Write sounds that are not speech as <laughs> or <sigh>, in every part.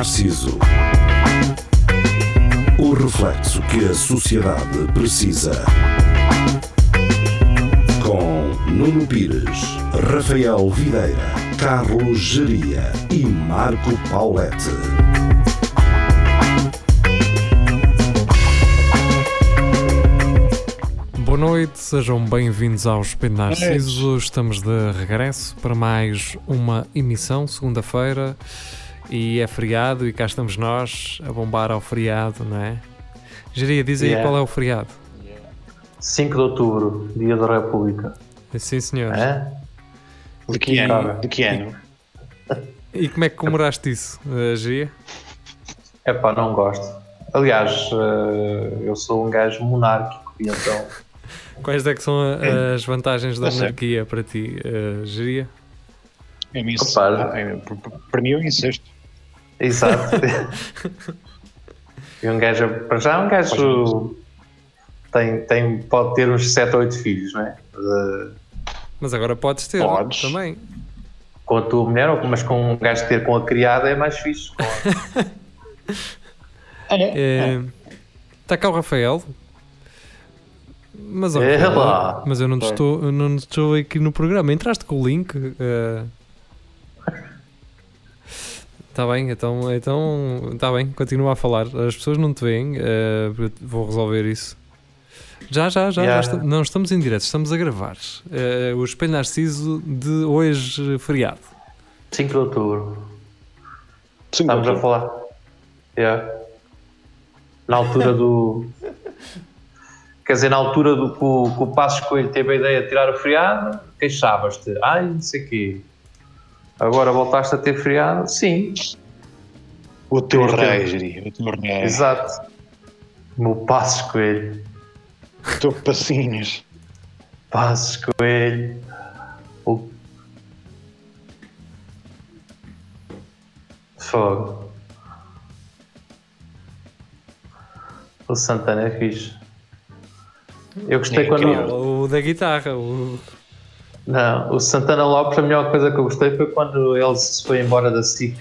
Narciso. O reflexo que a sociedade precisa. Com Nuno Pires, Rafael Videira, Carlos Geria e Marco Paulette. Boa noite, sejam bem-vindos ao Espelho Narciso. Estamos de regresso para mais uma emissão, segunda-feira, e é feriado e cá estamos nós a bombar ao feriado, não é? Geria, diz aí Yeah. qual é o feriado. 5 de outubro, Dia da República. Sim, senhor. É? De que ano? Cara. De que ano? E como é que comemoraste isso, eh, Geria? É pá, não gosto. Aliás, eh, eu sou um gajo monárquico e então. <laughs> Quais é que são a- as vantagens da monarquia para ti, eh, Geria? É isso. Opa. Ah, é, Para mim é um incesto. Exato. <laughs> e um gajo, para já, um gajo tem, tem, pode ter uns 7 ou 8 filhos, não é? De- Mas agora podes ter Podes. também. com a tua mulher, mas com um gajo ter com a criada é mais fixe. Com <laughs> a- É, Está cá o Rafael. Mas, É lá. mas eu não te estou, não te estou aqui no programa. Entraste com o link. Está bem, então então está bem, continua a falar. As pessoas não te veem, eu vou resolver isso. Já, já, já, Yeah. já esta- não estamos em direto, estamos a gravar. Eh, o Espelho Narciso de hoje, feriado. 5 de outubro. Sim, Estamos a falar. Yeah. Na altura do. <laughs> Quer dizer, na altura do que o, que o Passos Coelho teve a ideia de tirar o feriado, queixavas-te. Ai, não sei o quê. Agora voltaste a ter feriado? Sim, O teu rei, geria. O teu rei. exato. O meu Passos Coelho. O teu passinhos. Passos Coelho. O... Fogo. O Santana é fixe. Eu gostei É quando. O da guitarra, o, Não, o Santana Lopes, a melhor coisa que eu gostei foi quando ele se foi embora da SIC.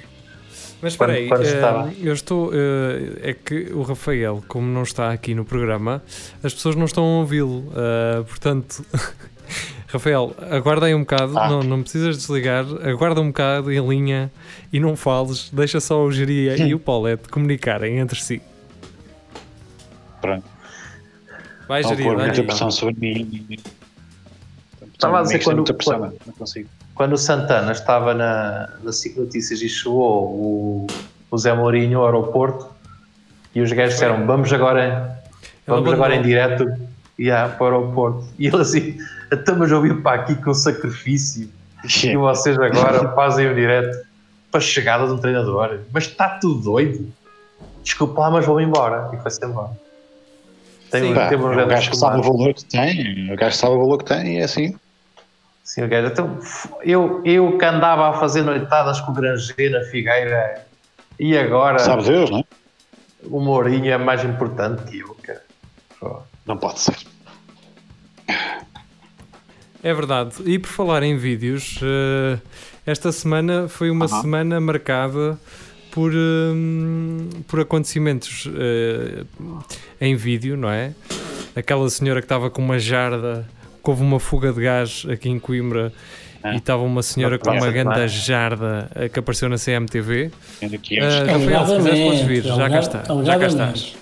Mas espera aí, estava. eu estou. eh, é que o Rafael, como não está aqui no programa, as pessoas não estão a ouvi-lo. eh, portanto, <laughs> Rafael, aguarda aí um bocado, Ah. não, não precisas desligar, aguarda um bocado em linha e não fales, deixa só o Geria e o Paulette comunicarem entre si. Pronto. Vai, Não Geria, dá muita aí. pressão sobre mim. Estava a dizer Tem que ser quando- quando- não consigo. Quando o Santana estava na, na SIC Notícias e chegou o, o Zé Mourinho ao aeroporto e os gajos disseram: Vamos agora, vamos agora em direto e para o aeroporto. E ele assim: Estamos a vir para aqui com sacrifício e vocês agora fazem o direto para a chegada do treinador. Mas está tudo doido. Desculpa lá, mas vou embora. E foi-se embora. Tem, Sim. um- Pá, um grandes gajo que sabe o valor que tem. O gajo sabe o valor que tem e é assim. Sim, o gajo. Então, eu, eu que andava a fazer noitadas com o Granger na Figueira e agora Sabe Deus, não é? o Mourinho é mais importante que eu, cara. Não pode ser. É verdade. E por falar em vídeos, eh, esta semana foi uma semana marcada por, hum, por acontecimentos eh, em vídeo, não é? Aquela senhora que estava com uma jarda, que houve uma fuga de gás aqui em Coimbra Ah. e estava uma senhora com uma grande é? jarda que apareceu na CMTV. Que Eh, é. Rafael, se quiseres podes vir, já cá está, já cá estás.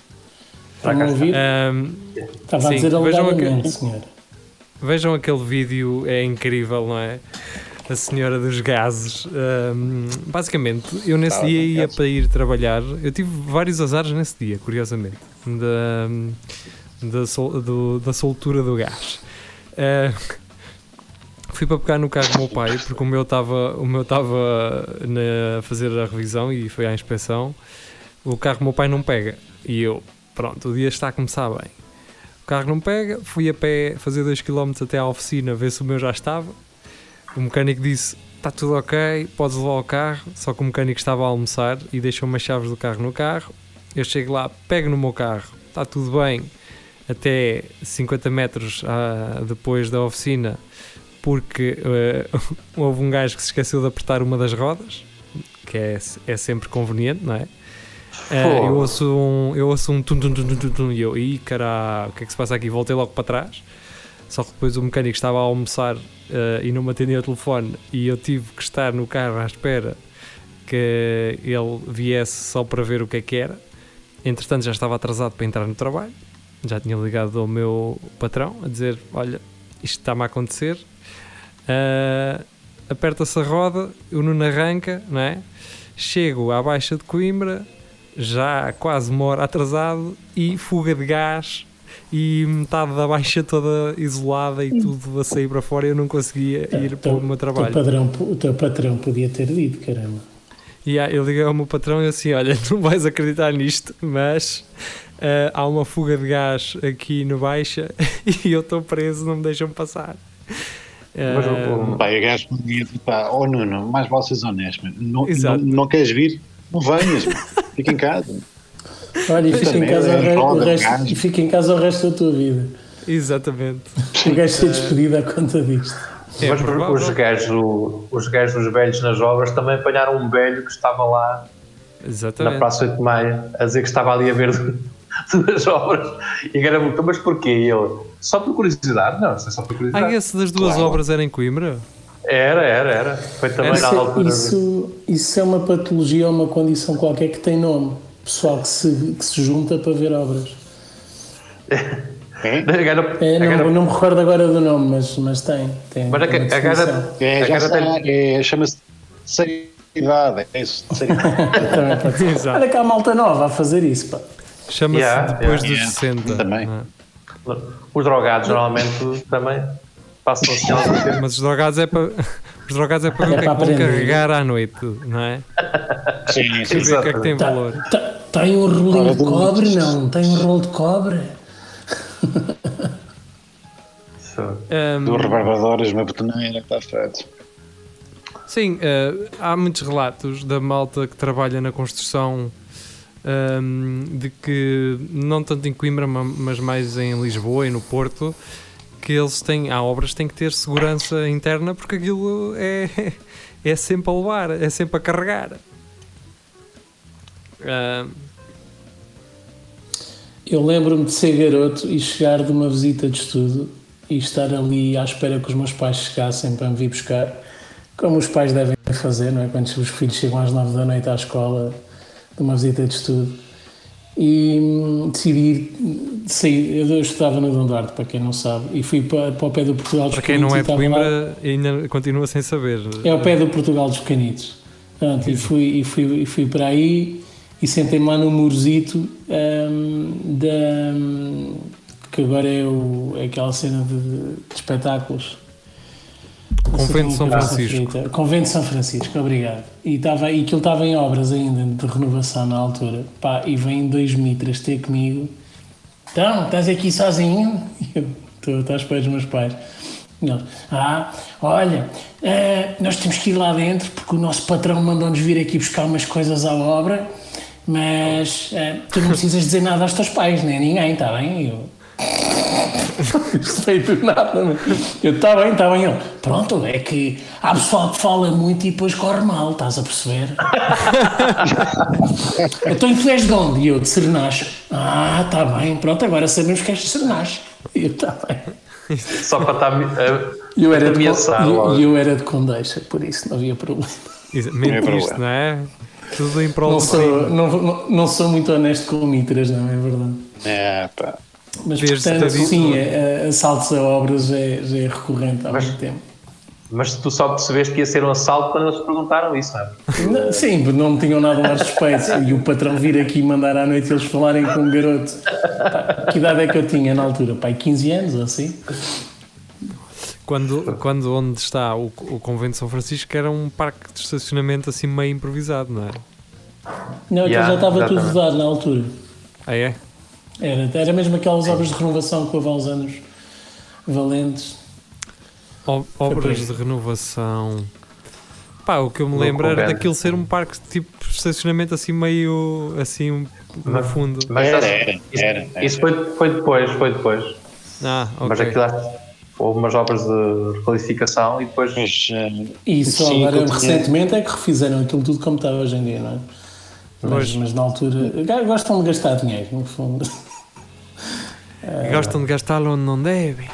Ouvir? Hum, Estava a sim, dizer vejam aqui- senhor. Vejam aquele vídeo, é incrível, não é? A senhora dos gases. Ahm, basicamente, eu nesse Estava dia ia para ir trabalhar. Eu tive vários azares nesse dia, curiosamente, da, da, sol- do- da soltura do gás. Ah, fui para pegar no carro do meu pai, porque o meu estava o meu estava a fazer a revisão e foi à inspeção. O carro do meu pai não pega. E eu, pronto, o dia está a começar bem. O carro não pega, fui a pé fazer 2km até à oficina ver se o meu já estava. O mecânico disse: Está tudo ok, podes levar o carro. Só que o mecânico estava a almoçar e deixou-me as chaves do carro no carro. Eu chego lá, pego no meu carro, está tudo bem, até 50 metros ah, depois da oficina, porque eh, <laughs> houve um gajo que se esqueceu de apertar uma das rodas, que é, é sempre conveniente, não é? Fogo. eu ouço um, eu ouço um tum tum tum tum tum, e eu, ih caralho, o que é que se passa aqui? Voltei logo para trás. Só que depois o mecânico estava a almoçar eh, e não me atendia o telefone e eu tive que estar no carro à espera que ele viesse só para ver o que é que era. Entretanto, já estava atrasado para entrar no trabalho. Já tinha ligado ao meu patrão a dizer: Olha, isto está-me a acontecer. Ah, Aperta-se a roda, o Nuno arranca, não é? Chego à Baixa de Coimbra, já quase uma hora atrasado e fuga de gás e metade da baixa toda isolada e tudo a sair para fora eu não conseguia ir para o meu O teu, trabalho. padrão, o teu patrão podia ter dito, caramba. E ah, eu liguei ao meu patrão e assim: Olha, <laughs> não vais acreditar nisto, mas ah, há uma fuga de gás aqui no Baixa <laughs> e eu estou preso, não me deixam passar. Mas o- Pá, e o gajo me disse, pá, oh Nuno, mais vale seres honesto, mano. Não, não, não queres vir? Não venhas, fica em casa. <laughs> Olha, e fica, em casa o, re- o roda, resto, e fica em casa o resto da tua vida. exatamente. O gajo ser despedido à conta disto. É Mas provável. os gajos, os gajos velhos nas obras também apanharam um velho que estava lá na Exatamente. Praça 8 de Maio a dizer que estava ali a ver <laughs> duas obras e muito, mas porquê? E ele, só por curiosidade? Não, isso é só por Ah, curiosidade. esse das duas Claro. obras era em Coimbra? Era, era, era. Foi também Isso- na altura. Isso, isso é uma patologia ou uma condição qualquer que tem nome. Pessoal que se, que se junta para ver obras. <laughs> É? É, não, agora- não me recordo agora do nome, mas, mas tem. tem Mas a- tem uma agora- definição. É, está, é, chama-se seriedade, é isso, <laughs> seriedade. Olha cá a malta nova a fazer isso. Pá. Chama-se Yeah, depois yeah, dos yeah. 60. Também. é? os drogados normalmente também passam assim tempo. Mas os drogados é para. <laughs> Os drogados é para ver É o que é que vão carregar à noite, não é? Sim, sim. ver o que é que tem Tá, valor. tá- tem um rolinho de cobre? Não, tem um rolo de cobre. Ahm, Do rebarbadores, uma betoneira, está feito. Sim, eh, há muitos relatos da malta que trabalha na construção ahm, de que, não tanto em Coimbra, ma- mas mais em Lisboa e no Porto, que eles têm, há obras que têm que ter segurança interna porque aquilo é, <laughs> é sempre a levar, é sempre a carregar. Ahm, Eu lembro-me de ser garoto e chegar de uma visita de estudo e estar ali à espera que os meus pais chegassem para me vir buscar, como os pais devem fazer, não é? Quando os filhos chegam às nove da noite à escola uma visita de estudo. E hum, decidi ir- sair. Eu estudava no Dom Duarte, para quem não sabe, e fui para, para o pé do Portugal dos para quem não é estava lá- Coimbra, ainda continua sem saber. É ao pé do Portugal dos Pequenitos. Pronto, e fui, e, fui, e fui para aí e sentei-me lá no murozito hum, da, hum, que agora é, o, é aquela cena de, de espetáculos. Convento de São Francisco. Frita. Convento de São Francisco, obrigado. E, estava, e aquilo estava em obras ainda, de renovação na altura. Pá, e vem dois mitras ter comigo. Então, estás aqui sozinho? <laughs> E eu, Estou, estou à espera dos meus pais. Ah, olha, eh, nós temos que ir lá dentro porque o nosso patrão mandou-nos vir aqui buscar umas coisas à obra, mas eh, tu não precisas dizer nada aos teus pais, nem a ninguém, está bem? E eu, <laughs> Veio do nada, né? Eu, está bem, está bem. Ele, pronto, é que há pessoal que fala muito e depois corre mal, estás a perceber? <laughs> então, tu és de onde? E eu, de Serenache. Ah, está bem, pronto, agora sabemos que és de Serenache. E eu, está bem. Só para estar uh, E eu, era de, ameaçar Con- logo. e eu era de Condeixa, por isso não havia problema. É Mentiste, problema. não é? Tudo em prol Não sou, não, não, não sou muito honesto com mitras, não é verdade? É, pá. Mas, Deves portanto, sim, é- é- assaltos a obras já é, já é recorrente há Mas- muito tempo. Mas tu só percebeste que ia ser um assalto quando eles perguntaram isso, não é? Não, Sim, porque não me tinham nada mais respeito. E o patrão vir aqui mandar à noite eles falarem com um garoto. Pá, que idade é que eu tinha na altura? Pai, 15 anos ou assim? Quando, quando onde está o, o Convento de São Francisco era um parque de estacionamento assim meio improvisado, não é? Não, aquilo Yeah, já estava tudo exatamente. vedado na altura. Ah, é? Era, era mesmo aquelas obras de renovação que houve há uns anos valentes. O- obras de renovação. Pá, o que eu me lembro era daquilo ser um parque tipo estacionamento assim meio assim no Mas- fundo. Mas Era, era, isso, era, era. isso foi, foi depois, foi depois. Ah, Mas ok. aquilo houve umas obras de requalificação e depois Mas, E só Sim, agora, recentemente, é que refizeram aquilo tudo como está hoje em dia, não é? Mas, mas na altura. Gostam de gastar dinheiro, no fundo. E Gostam de gastá-lo onde não devem.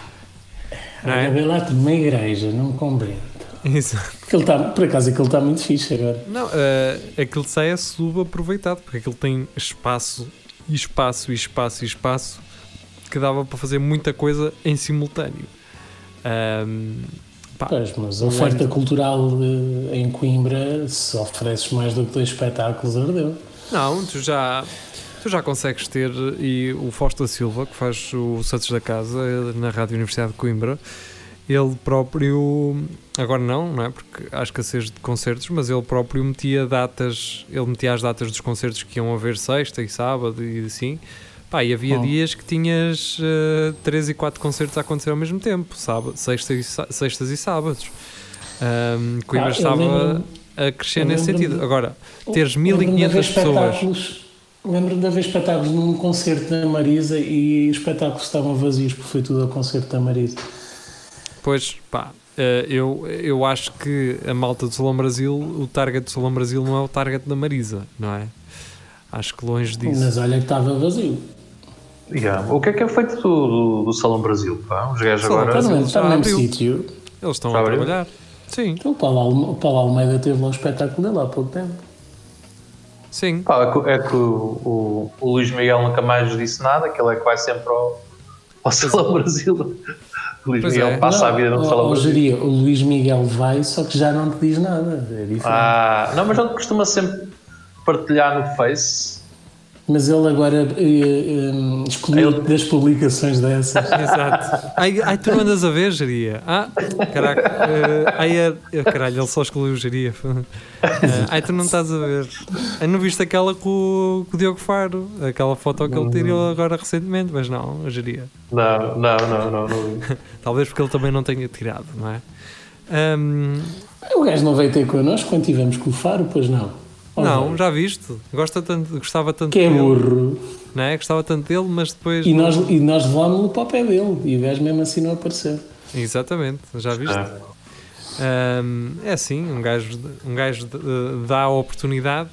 Não é? vê lá numa igreja, não compreendo. Isso. Aquilo está, por acaso, aquilo está muito fixe agora. Não, eh, aquilo sai é subaproveitado, porque aquilo tem espaço e espaço e espaço e espaço que dava para fazer muita coisa em simultâneo. Ahm, pá, Pois, mas a Um oferta cultural eh, em Coimbra, se ofereces mais do que dois espetáculos, ardeu. não, tu já, tu já consegues ter, e o Fausto da Silva, que faz o Santos da Casa eh, na Rádio Universidade de Coimbra, ele próprio, agora não, não é? Porque há escassez de concertos, mas ele próprio metia datas, ele metia as datas dos concertos que iam haver sexta e sábado e assim. Pá, e havia Oh. dias que tinhas uh, 3 e 4 concertos a acontecer ao mesmo tempo, sábado, sexta e, sextas e sábados. Um, Coimbra Ah, estava lembro-me- a crescer nesse sentido. Agora, teres Lembro-me de 1500 haver pessoas. Lembro-me de haver espetáculos num concerto da Marisa e os espetáculos estavam vazios porque foi tudo ao concerto da Marisa. Pois, pá, eh, eu, eu acho que a malta do Salão Brasil, o target do Salão Brasil não é o target da Marisa, não é? Acho que longe disso. Mas olha que estava vazio. Yeah. O que é que é feito do, do, do Salão Brasil? Pá? Os gajos agora. Está no, Brasil mesmo- está no mesmo sítio. Eles estão a trabalhar. Sim, Então, O Paulo, o Paulo Almeida teve lá o espetáculo dele há pouco tempo. Sim. Pá, é que, é que o, o, o Luís Miguel nunca mais disse nada, que ele é que vai sempre ao, ao Salão Brasil. <laughs> O Luís Pois Miguel é. passa a vida no Não, Salão Brasil. geria, o Luís Miguel vai, só que já não te diz nada. É diferente. Ah, não, mas ele costuma sempre partilhar no Face. Mas ele agora eh, excluiu Ele- das publicações dessas. <laughs> Exato. Ai, ai, tu não andas a ver, Geria? Ah, caraca. eh, ai, é, eh, caralho, ele só excluiu Geria. Eh, ai, tu não estás a ver. Ai, não viste aquela com, o- com o Diogo Faro? Aquela foto que ele tirou agora recentemente, mas não, a Geria. Não, não, não, não. não. <laughs> Talvez porque ele também não tenha tirado, não é? Ahm, O gajo não veio ter connosco quando tivemos com o Faro, pois não. Não, já viste? Gosta tanto, gostava tanto Que é dele, burro. não é? Gostava tanto dele, mas depois. E nós, e nós levámos-lo para o pé dele. E o gajo mesmo assim não apareceu. Exatamente, já viste? Ah. Ahm, é assim, um gajo, um gajo eh, dá a oportunidade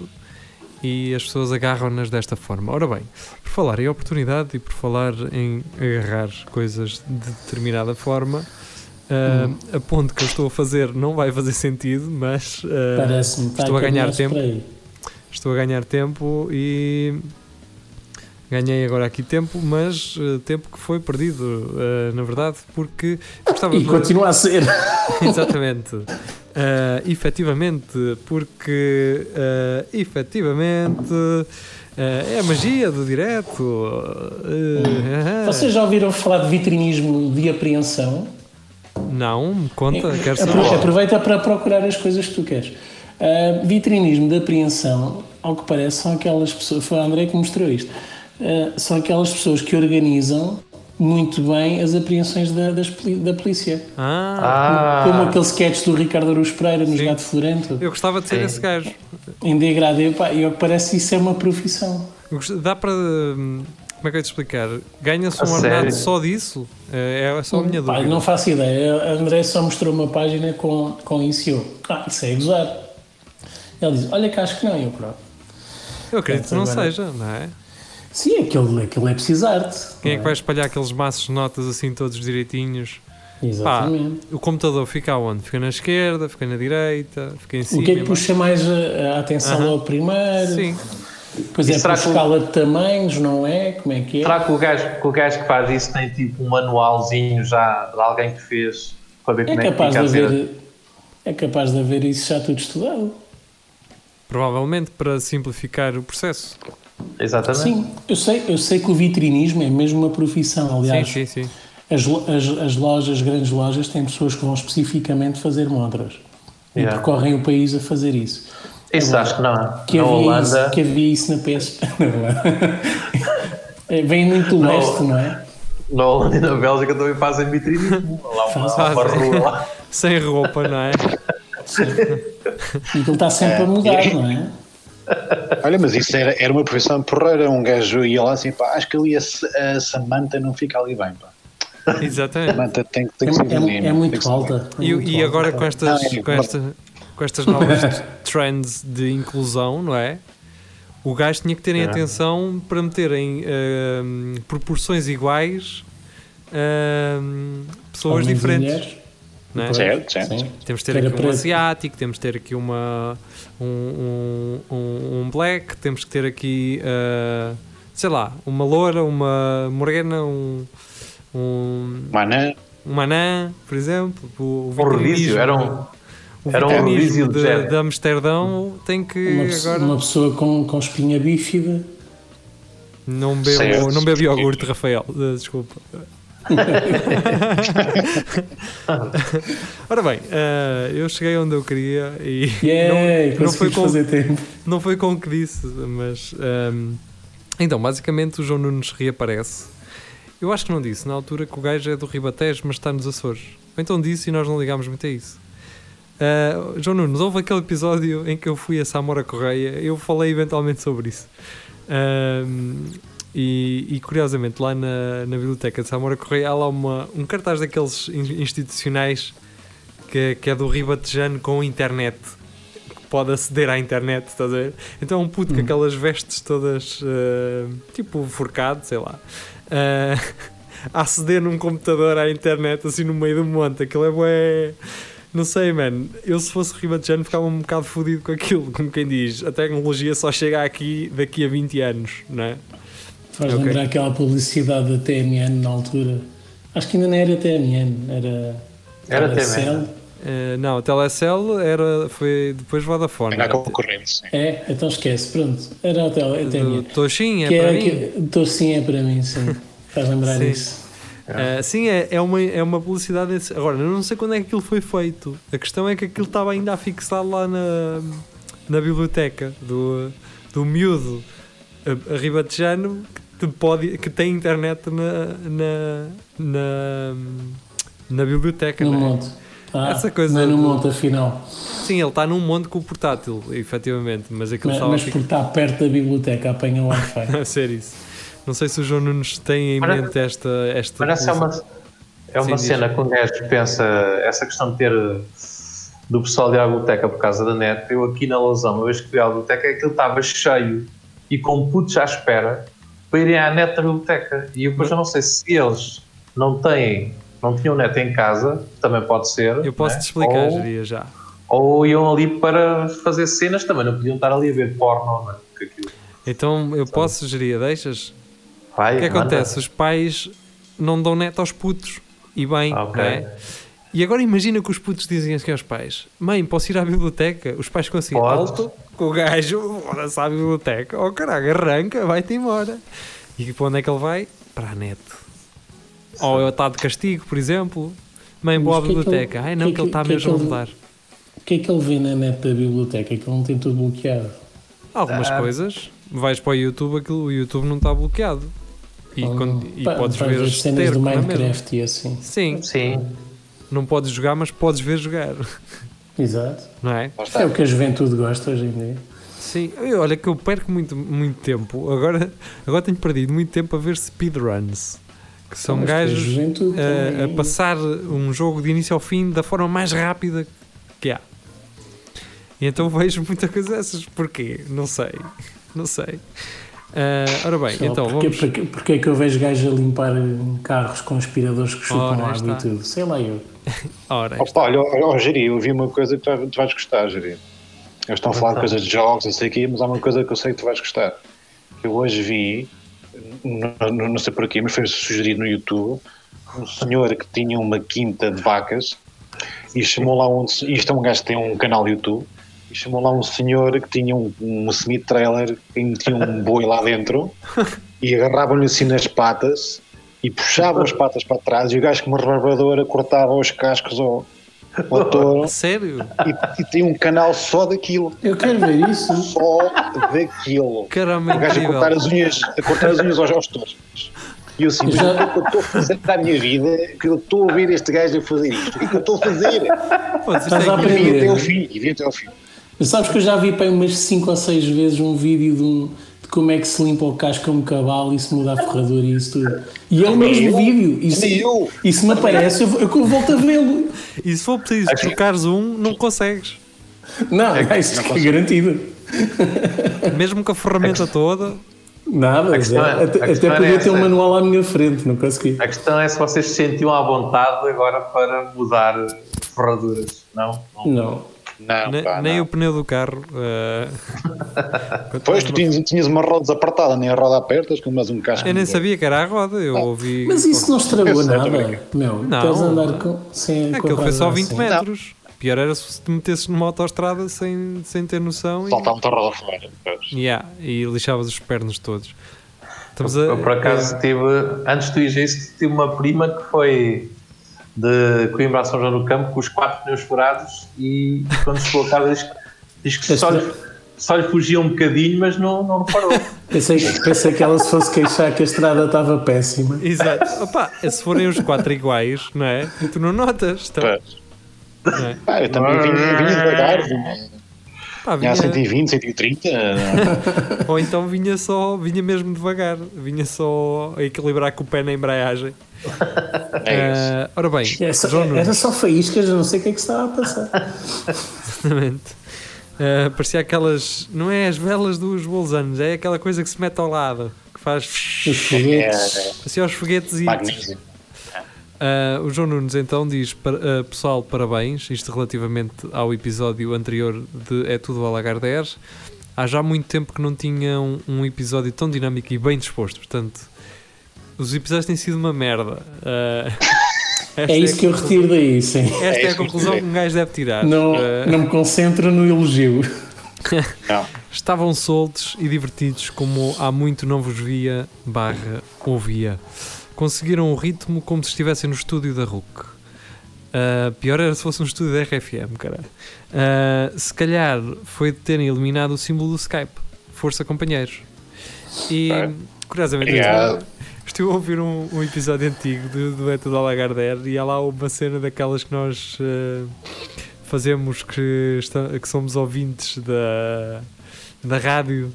e as pessoas agarram-nas desta forma. Ora bem, por falar em oportunidade e por falar em agarrar coisas de determinada forma, ahm, a ponte que eu estou a fazer não vai fazer sentido, mas está estou a ganhar tempo. estou a ganhar tempo e ganhei agora aqui tempo, mas eh, tempo que foi perdido, na verdade, porque eu gostava E continua a ser. <laughs> Exatamente. Uh, efetivamente, porque uh, efetivamente uh, é a magia do direto. Uh, Vocês já ouviram falar de vitrinismo de apreensão? Não, conta, quero saber. Apro- Aproveita para procurar as coisas que tu queres. Ah, vitrinismo de apreensão, ao que parece, são aquelas pessoas. Foi a André que mostrou isto. Ah, são aquelas pessoas que organizam muito bem as apreensões da, das da polícia. Ah, Ah, Como aquele sketch do Ricardo Aruz Pereira no Sim. Gato Florento, eu gostava de ser Sim. esse gajo. em degradê. Pá, e ao que parece, isso é uma profissão. Eu Dá para. Como é que eu ia te explicar? Ganha-se um ordenado só disso? É, é só a minha Pá, dúvida. não faço ideia. A André só mostrou uma página com, com isso e eu. Ah, isso é gozar. Ele diz: Olha, que acho que não. E eu, pronto. Eu acredito que não Agora- seja, não é? Sim, aquilo, aquilo é preciso arte. Quem é que não vai espalhar aqueles maços de notas assim todos direitinhos? Exatamente. O computador fica aonde? Fica na esquerda, fica na direita, fica em cima. o que é que puxa mais a, a atenção Aham. logo primeiro? Sim, Pois E é, será por que o- escala de tamanhos, não é? Como é que é? será que o gajo, que o gajo que faz isso tem tipo um manualzinho já de alguém que fez para ver É como é que capaz, fica de haver, é capaz de haver isso já tudo estudado. provavelmente para simplificar o processo. Exatamente. Sim, eu sei, eu sei que o vitrinismo é mesmo uma profissão. Aliás, sim, sim, sim. As, as, as lojas, as grandes lojas, têm pessoas que vão especificamente fazer montras. E Yeah. percorrem o país a fazer isso. Isso acho que não. Que na havia, Holanda, isso, que havia isso na PSP. Não é? É, Vem muito do leste, não é? na Holanda e na Bélgica também fazem vitrinismo. <laughs> Lá uma, Fazem. uma rua lá. Sem roupa, não é? E aquilo está sempre a mudar, não é? <laughs> Olha, mas isso era, era uma profissão porreira. Um gajo ia lá assim, pá, acho que ali a, a Samanta não fica ali bem, pá. Exatamente. Manta tem, tem É, que ser é- é tem muito alta. é E, muito e alta. agora com estas, Não, é com, esta- com estas novas <laughs> trends de inclusão, não é? O gajo tinha que terem É. atenção para meterem ahm, proporções iguais ahm, pessoas Homens diferentes. é? Certo, certo. sim. Temos de ter Que era aqui um preto. asiático, temos de ter aqui uma, um, um, um- um black, temos que ter aqui, ah, sei lá, uma loura, uma morena, um, um, Mané, um anã, por exemplo. O, o Um rodízio, era um- o era um de de, Amsterdão tem que Uma, pessoa- agora uma pessoa com, com espinha bífida. não bebo, Certo. não bebo iogurte, Rafael. Uh, Desculpa. <laughs> Ora bem, uh, eu cheguei onde eu queria e Yay, não, não, foi com, fazer tempo. não foi com o que disse, mas um, então, basicamente o João Nunes reaparece. Eu acho que não disse na altura que o gajo é do Ribatejo, mas está nos Açores. Ou então disse e nós não ligámos muito a isso. Uh, João Nunes, houve aquele episódio em que eu fui a Samora Correia, eu falei eventualmente sobre isso. Um, e, e, curiosamente, lá na, na biblioteca de Samora Correia há lá uma, um cartaz daqueles in- institucionais que, que é do Ribatejano com internet que pode aceder à internet, estás a ver? Então é um puto com aquelas vestes todas uh, tipo forcado, sei lá. Uh, <laughs> a aceder num computador à internet assim no meio do monte, aquilo é bué. Não sei, man. Eu se fosse Ribatejano ficava um bocado fodido com aquilo, como quem diz. A tecnologia só chega aqui daqui a 20 anos, não é? Faz Ok. lembrar aquela publicidade da TMN na altura. Acho que ainda não era TMN, era. Era. TMN. Uh, não, a Telecel era, foi depois Vodafone. era concorrente, sim. É, então esquece, pronto. Era a tele, a TMN. Toshin, é que para é, mim. que, então, sim, é para mim, sim. <laughs> Faz lembrar Sim. Uh, sim, é, é, uma, é uma publicidade. desse- Agora, eu não sei quando é que aquilo foi feito. A questão é que aquilo estava ainda afixado lá na, na biblioteca do, do miúdo a, a ribatejano que, pode, que tem internet na, na, na, na biblioteca. No não é? monte. Ah, Essa coisa não é no do- monte, afinal. Sim, ele está num monte com o portátil, efetivamente, mas aquilo Mas, mas a por estar perto da biblioteca, apanha o Wi-Fi. <laughs> a ser isso. Não sei se o João Nunes tem em Mas- mente esta. esta essa é uma, é uma Sim, cena que um gajo pensa, essa questão de ter do pessoal de biblioteca por causa da net. Eu aqui na Lousão, uma vez que fui à biblioteca, aquilo estava cheio e com putos à espera para irem à net da biblioteca. E eu depois eu não sei se eles não têm, não tinham net em casa, também pode ser. Eu posso né? te explicar, Ou- diria já. ou iam ali para fazer cenas também, não podiam estar ali a ver porno, não é? Então eu posso sugerir, deixas? Vai, O que manda. acontece? Os pais não dão net aos putos. E bem, Ah, ok. não é? E agora imagina que os putos dizem assim aos pais: Mãe, posso ir à biblioteca? Os pais ficam assim: Pode. Alto, com o gajo, bora-se à biblioteca. Oh caralho, arranca, vai-te embora. E para onde é que ele vai? Para a net. Ou ele está de castigo, por exemplo. Mãe, boa à é que ele- biblioteca. Ai não, que é que ele está que é mesmo a que ele- mudar. O que é que ele vê na net da biblioteca? Que ele não tem tudo bloqueado. Algumas Ah. coisas, vais para o YouTube, aquilo, o YouTube não está bloqueado. E, con- não. e podes ver cenas do mesma. Minecraft e assim. Sim, Sim, não podes jogar, mas podes ver jogar, Exato. não é? É o que a juventude gosta hoje em dia. Sim, eu- olha que eu perco muito, muito tempo. Agora, agora tenho perdido muito tempo a ver speedruns. Que são Mas que a gajos juventude a, a passar um jogo de início ao fim da forma mais rápida que há. E então vejo muita coisa dessas. Porquê? Não sei. Não sei. Ah, ora bem, Só então porque, vamos. porque, porque é que eu vejo gajos a limpar carros com aspiradores que chupam Ora, água e tudo? Sei lá eu. <laughs> Ora, Opa, olha, Jeri, eu vi uma coisa que tu, vai- tu vais gostar, Jeri. Eles estão a falar de Então. coisas de jogos, não sei o quê, mas há uma coisa que eu sei que tu vais gostar. Eu hoje vi, não, não- sei por aqui, mas foi sugerido no YouTube, um senhor que tinha uma quinta de vacas e chamou lá um. Isto é um gajo que tem um canal YouTube. E chamou lá um senhor que tinha um, um semi-trailer e metia um boi lá dentro e agarravam-lhe assim nas patas e puxavam as patas para trás e o gajo com uma rebarbadora cortava os cascos ao, ao touro <laughs> sério? e, e tem um canal só daquilo. Eu quero ver isso. Só daquilo. Caramba, O gajo a cortar as unhas, a cortar as unhas aos, aos touros. E eu assim, mas o que é que eu estou a fazer para a minha vida? Que eu estou a ver este gajo a fazer isto. O que é que eu estou a fazer? Pô, isto Estás é a E aprender. até ao fim. E até ao fim. Mas sabes que eu já vi para umas 5 ou 6 vezes um vídeo de, um- de como é que se limpa o casco a um cavalo e se muda a ferradura e isso tudo. E é o mesmo vídeo. E se, eu. e se me aparece, eu, eu volto a vê-lo. E se for preciso trocares um, não consegues. Não, isso é garantido. Mesmo com a ferramenta toda. Nada, questão é- até, até questão podia é ter um manual à minha frente, não consegui. A questão é se vocês se sentiam à vontade agora para mudar ferraduras, não? Não. Não. Não, Ne- pá, nem não. o pneu do carro. eh, <laughs> Pois tu tinhas, tinhas uma roda desapertada, nem a roda apertas, como mais um casco. Eu nem sabia que era a roda, eu ouvi. Mas isso não estragou Eu nada, meu. Não. Estás a andar com, sem, com a Aquilo foi só roda 20 assim. metros. Pior era se te metesses numa autostrada sem, sem ter noção e, Saltar muita roda fora. Yeah, e lixavas os pernos todos. Estamos a, Eu, por acaso tive, antes de tu a isso, tive uma prima que foi de Coimbra a São João do Campo com os quatro pneus furados e quando chegou a casa diz, que- diz que só lhe, só lhe fugia um bocadinho, mas não, não reparou. <laughs> Pensei, pensei que ela se fosse queixar que a estrada estava péssima. Exato. Opa, se forem os quatro iguais, não é? Tu não notas. Então, não é? Ah, eu também vinha, vinha devagar, vinha, Pá, vinha- 120, 130. ou então vinha só, vinha mesmo devagar, vinha só a equilibrar com o pé na embreagem. É isso. Ah, ora bem, Era só, João Nunes, era só faíscas, eu não sei o que é que se estava a passar. exatamente. Ah, parecia aquelas, não é as velas dos bolsanos, é aquela coisa que se mete ao lado, que faz. Os foguetes. É, Parecia aos foguetes e. Ah, o João Nunes então diz: "Par- ah, Pessoal, parabéns. Isto relativamente ao episódio anterior de É Tudo ao Lagar 10. Há já muito tempo que não tinham um episódio tão dinâmico e bem disposto. Portanto, os episódios têm sido uma merda. <laughs> Esta É isso a que eu retiro daí, sim. Esta é, É a conclusão que um gajo deve tirar. Não, Ah, não me concentro no elogio. <laughs> Estavam soltos e divertidos como há muito não vos via barra ouvia. Conseguiram o ritmo como se estivessem no estúdio da RUC. Ah, pior era se fosse um estúdio da RFM, caralho. Ah, se calhar foi de terem eliminado o símbolo do Skype. Força, companheiros. E, curiosamente, Obrigado. Estive- a ouvir um, um episódio antigo do, Beto da Lagardère e há lá uma cena daquelas que nós ah, fazemos que, está- que somos ouvintes da, da rádio.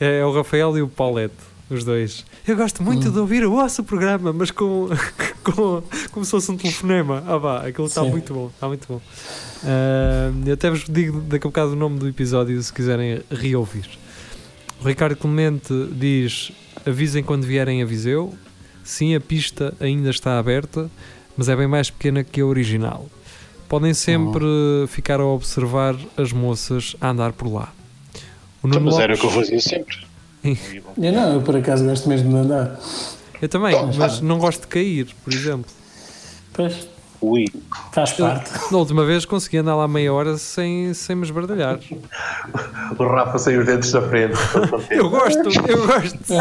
É, é o Rafael e o Paulette, os dois. Eu gosto muito de ouvir o vosso programa, mas com, <laughs> com, como se fosse um telefonema. Ah, vá, aquilo está muito bom. Está muito bom. Ah, eu até vos digo daqui a bocado o nome do episódio se quiserem reouvir. O Ricardo Clemente diz: avisem quando vierem a Viseu. Sim, a pista ainda está aberta, mas é bem mais pequena que a original. Podem sempre ficar a observar as moças a andar por lá. O Nuno mas era o que eu Lopes- fazia sempre. Eu não, eu por acaso gosto mesmo de andar. Eu também, mas não gosto de cair, por exemplo. Pois, Ui. faz parte. Na última vez consegui andar lá meia hora sem, sem me esbardalhar. O Rafa saiu os dentes da frente. Eu gosto, eu gosto.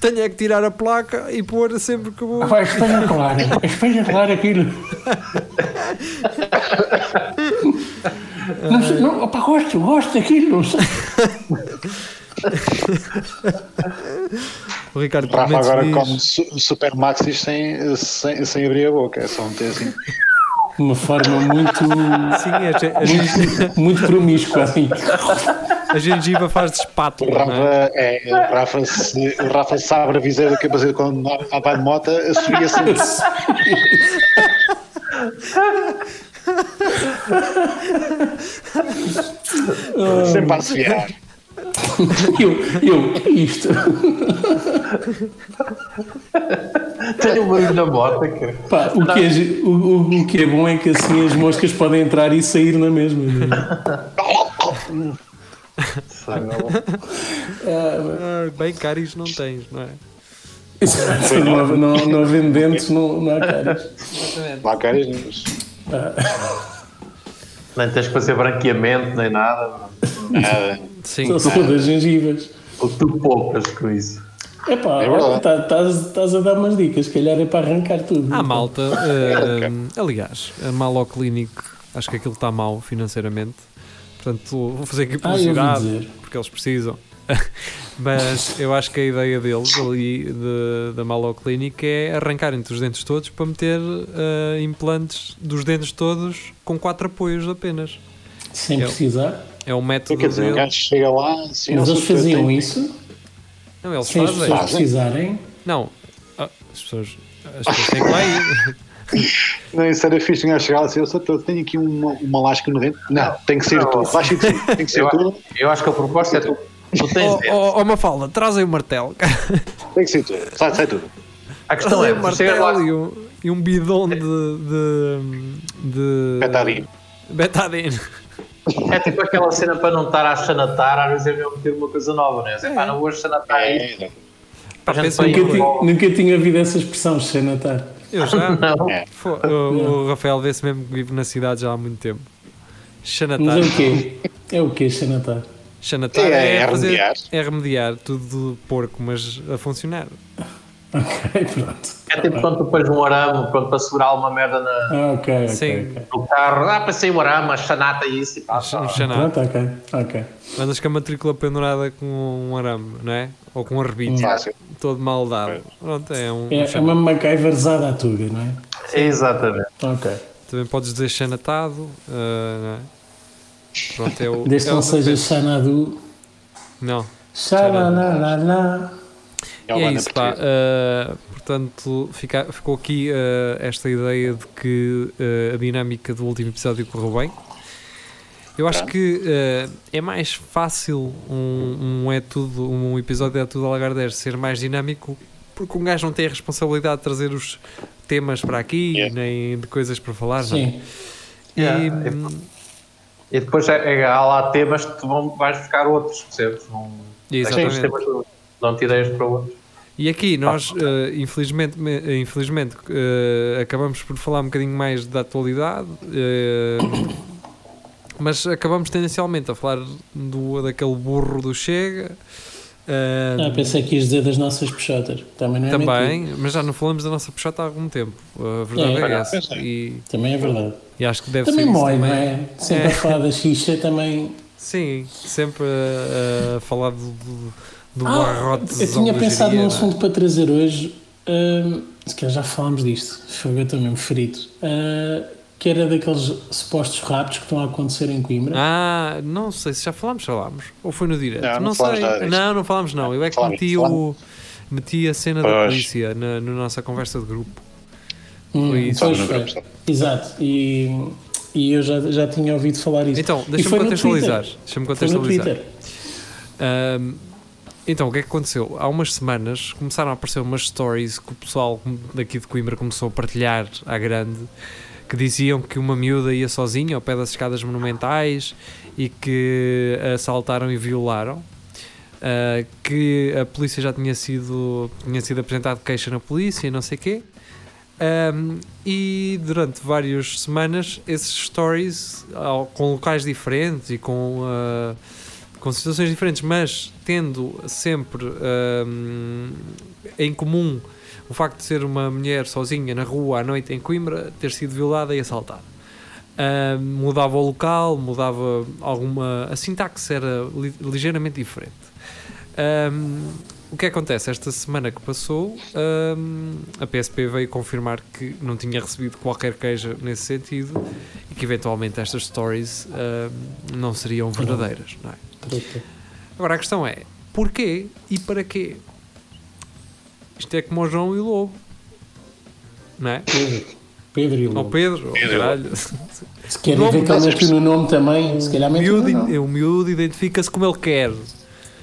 Tenho é que tirar a placa e pôr sempre que vou. Vai, espetacular. Espetacular aquilo. Não, sei- não, opa, gosto, gosto daquilo. O Ricardo Rafa agora diz, come su- super maxis sem, sem, sem abrir a boca. É só um assim. De uma forma muito, Sim, a, a gen- muito promíscua, assim. a gengiva faz de O espátula. Rafa, não é? é, o Rafa, se, o Rafa se abre a viseira da capacete quando a vai de moto, assobia <laughs> sempre. sempre a assobiar. <laughs> Eu, eu, que é isto? Tenho um barulho na moto, cara. Pá, o, que é, o, o, o que é bom é que assim as moscas podem entrar e sair na mesma. Ah, bem caris não tens, não é? Exato, <laughs> não, não, não havendo dentes, não, não há caras. Não há caras nenhumas. Nem tens que fazer branqueamento nem nada. Nada. Sim. Só são das gengivas. Ou tu poucas com isso. Epá, É tá- estás estás a dar umas dicas, se calhar é para arrancar tudo. Há malta, <laughs> ah, aliás, a Malo Clinic, acho que aquilo está mal financeiramente. Portanto, vou fazer aqui Ah, publicidade, dizer. porque eles precisam. <laughs> Mas eu acho que a ideia deles ali de- da Malo Clinic é arrancar entre os dentes todos para meter ah, implantes dos dentes todos com quatro apoios apenas. Sem Eu- precisar. É o método Quer dizer, o dele. gajo chega lá, assim, Mas eles sou- faziam isso Não, eles sem as fazem. pessoas Fazem. precisarem. Não, ah, as pessoas, as pessoas têm que lá ir. <laughs> Não, isso era fixe, um gajo chegar lá assim, eu só tô- tenho aqui uma, uma lasca no dente. Não, tem que ser Não. tu, baixa tem que ser Eu, tu, eu acho que a proposta é tu, tu tens Oh, oh, oh Mafalda, trazem o martelo. <laughs> tem que ser tu, sai, sai tudo. A questão é, o tu chegas lá, martelo e um, e um bidão de. de. de Betadine. Betadine. É tipo aquela cena para não estar a chanatar, às vezes é mesmo ter uma coisa nova, não é? Assim, pá, não vou chanatar isto. É, Pá, Nunca, coisa. ti- nunca tinha ouvido essa expressão, Xanatar. Eu já. Não. o, o Rafael vê-se mesmo que vive na cidade já há muito tempo. Xanatar. Mas é o quê? É o quê, Xanatar? Xanatar É, é, é fazer, remediar. é remediar tudo de porco, mas a funcionar. Ok, pronto. É tipo quando tu pões um arame pronto, para segurar uma merda na, Ah, ok, ok. Sim. ok. no carro. Ah, passei o arame, a chanata e isso e pá. Um pá. xanato. Pronto, ok, ok. Andas com a matrícula pendurada com um arame, não é? Ou com um arbite, Fácil. todo mal dado. Pronto, é um. É, um é uma MacGyverzada à tuga, não é? Exatamente. Ok. Também podes dizer xanatado, ah, não é? Pronto, é o. Desde é que não o seja. Xanadu. Não. Xananana. E é isso, pá. ah, portanto, fica- ficou aqui ah, esta ideia de que ah, a dinâmica do último episódio correu bem. Eu acho que é mais fácil um, um é tudo, um episódio é tudo a Lagardère ser mais dinâmico porque um gajo não tem a responsabilidade de trazer os temas para aqui Yeah. nem de coisas para falar. não é? Sim. E, Yeah. hum, E depois é, é- há lá temas que tu vão, vais buscar outros, percebes? Não, Exatamente. Temas que dão-te ideias para outros. E aqui nós, eh, infelizmente, me- eh, infelizmente eh, acabamos por falar um bocadinho mais da atualidade, eh, mas acabamos tendencialmente a falar do, daquele burro do Chega. Ah, pensei que ias dizer das nossas peixotas. Também não é mentira. também, mas já não falamos da nossa puxata há algum tempo. A verdade É, é, é, essa. é. E, Também é verdade. e acho que deve Também ser mói, não também. é? Sempre É. a falar da xixa também. Sim, sempre a, a falar do, do, do Ah, barrote. eu tinha pensado é? num assunto para trazer hoje. hum, se calhar já falámos disto. Foi eu estou mesmo frito. Ah, que era daqueles supostos raptos que estão a acontecer em Coimbra. Ah, não sei se já falámos, falámos. Ou foi no direto? Não, não sei. falámos nada disso. Não, não falámos não. Eu é que meti, o, meti a cena da Pois. polícia na, na nossa conversa de grupo. Hum, foi isso. pois foi. Exato. E, e eu já, já tinha ouvido falar isso. Então, deixa-me contextualizar. Deixa-me Foi no contextualizar. Twitter. Então, o que é que aconteceu? Há umas semanas começaram a aparecer umas stories que o pessoal daqui de Coimbra começou a partilhar à grande que diziam que uma miúda ia sozinha ao pé das escadas monumentais e que assaltaram e violaram. Ah, que a polícia já tinha sido, tinha sido apresentado queixa na polícia e não sei quê. Ahm, e durante várias semanas esses stories ao- com locais diferentes e com ah, com situações diferentes, mas tendo sempre hum, em comum o facto de ser uma mulher sozinha na rua à noite em Coimbra, ter sido violada e assaltada. Hum, mudava o local, mudava alguma. A sintaxe era li- ligeiramente diferente. Hum, o que acontece? Esta semana que passou, hum, a PSP veio confirmar que não tinha recebido qualquer queixa nesse sentido e que eventualmente estas stories não seriam verdadeiras. Não é? Agora a questão é: porquê e para quê? Isto é como o João e o Lobo, não é? Pedro. Pedro e Ou Lobo. Pedro, ou Pedro. <laughs> Se querem ver que ele no nome também, se calhar O miúdo, nome. o miúdo identifica-se como ele quer.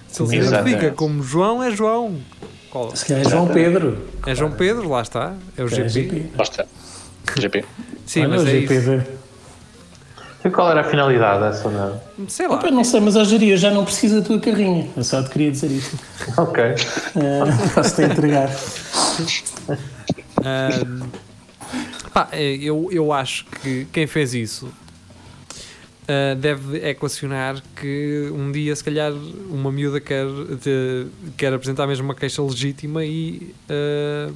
Se ele se identifica como João, é João. Qual? Se calhar é João Pedro. É João Pedro, lá está. É o É GP. Lá está. GP. Sim, Olha, mas o é isso. E qual era a finalidade dessa merda? Sei lá. Opa, não sei, mas a geria já não precisa da tua carrinha. Eu só te queria dizer isto. Ok. Eh, Posso-te entregar. Ahm, pá, eh, eu, eu acho que quem fez isso ah, deve equacionar que um dia, se calhar, uma miúda quer, te- quer apresentar mesmo uma queixa legítima e. ah,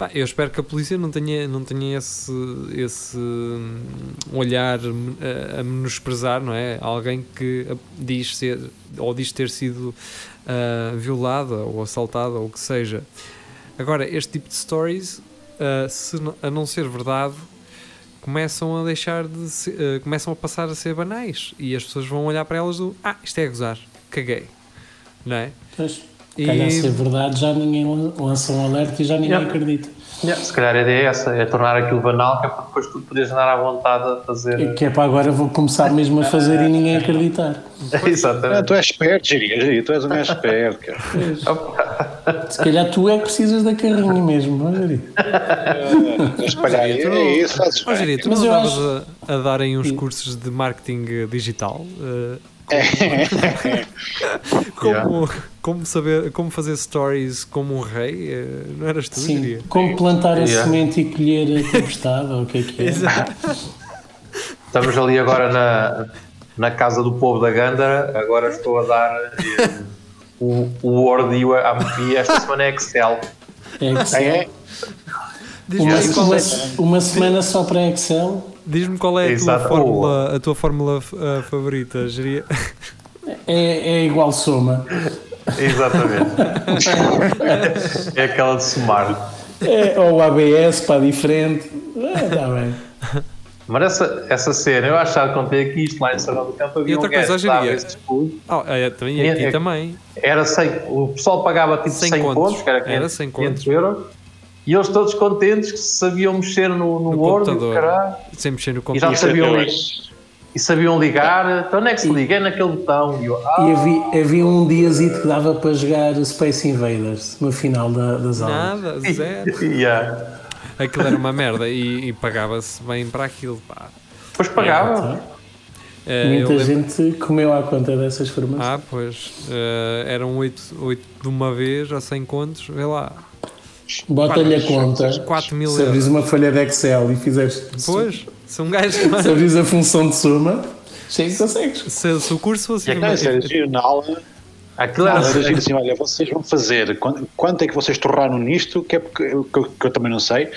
pá, eu espero que a polícia não tenha, não tenha esse, esse hum, olhar hum, a, a menosprezar, não é? Alguém que ah, diz ser ou diz ter sido ah, violada ou assaltada ou o que seja. Agora, este tipo de stories, ah, se a não ser verdade, começam a deixar de se- eh, começam a passar a ser banais e as pessoas vão olhar para elas do ah, isto é gozar, caguei, não é? Pois, E- calhar se é verdade, já ninguém lan- lança um alerta e já ninguém Yeah. acredita. Yeah, se calhar a ideia é essa, é tornar aquilo banal, que é para depois tu poderes andar à vontade a fazer. Que é para agora vou começar mesmo a fazer e ninguém acreditar. Ah, Exatamente. tu és esperto, Giri, Giri, tu és um gajo esperto, cara. Se calhar tu é que precisas da carrinha mesmo. Ah, espalhar Giri, não- é isso, fazes Ó, Giri, tu Mas não andavas a, a darem uns cursos de marketing eh, digital? eh, <laughs> como, como saber como fazer stories como um rei? eh, não eras tu, Sim, diria? como plantar a Yeah. semente e colher a tempestade, ou o que é que é. Exato. <laughs> Estamos ali agora na, na casa do povo da Gândara, agora estou a dar eh, o, o Word e o e esta semana é Excel. É Excel. é? Uma, uma, é, uma semana só para Excel diz-me qual é a tua Exato. fórmula, a tua fórmula eh, favorita, Geria? é, é igual soma. Exatamente. é aquela de somar. É, ou o ABS para diferente. Está bem. Mas essa, essa cena, eu achava que contei aqui isto lá em Sarão do Campo. Havia E outra um coisa, Geria? Oh, é, também É- aqui é- também. Era 100, o pessoal pagava tipo 100 100, contos. contos, que era Era 500, 100 500 euros. E eles todos contentes que sabiam mexer no, no, No Word computador. caralho. Sem mexer no E já computador. sabiam, acho- e sabiam ligar. Então onde é que se liga? É naquele botão. E eu, ah, E havia, havia um diazito que dava para jogar Space Invaders no final da- das aulas. Nada, <laughs> zero. yeah. Aquilo era uma merda e, e pagava-se bem para aquilo. Pá. Depois pagava. Eu Muita lembro- gente comeu à conta dessas formações. Ah, pois. eh, eram 8, oito de uma vez, a 100 contos. Vê lá. Bota-lhe a conta. 4 mil Se abris uma folha de Excel e fizeres. Pois, se um gajo. <laughs> Se abris a função de soma, chega consegues. Se, se o curso fosse. Não, isso era giro na aula. Aquilo era assim, olha, vocês vão fazer, quanto, quanto é que vocês torraram nisto, que é porque eu, que eu, que eu também não sei,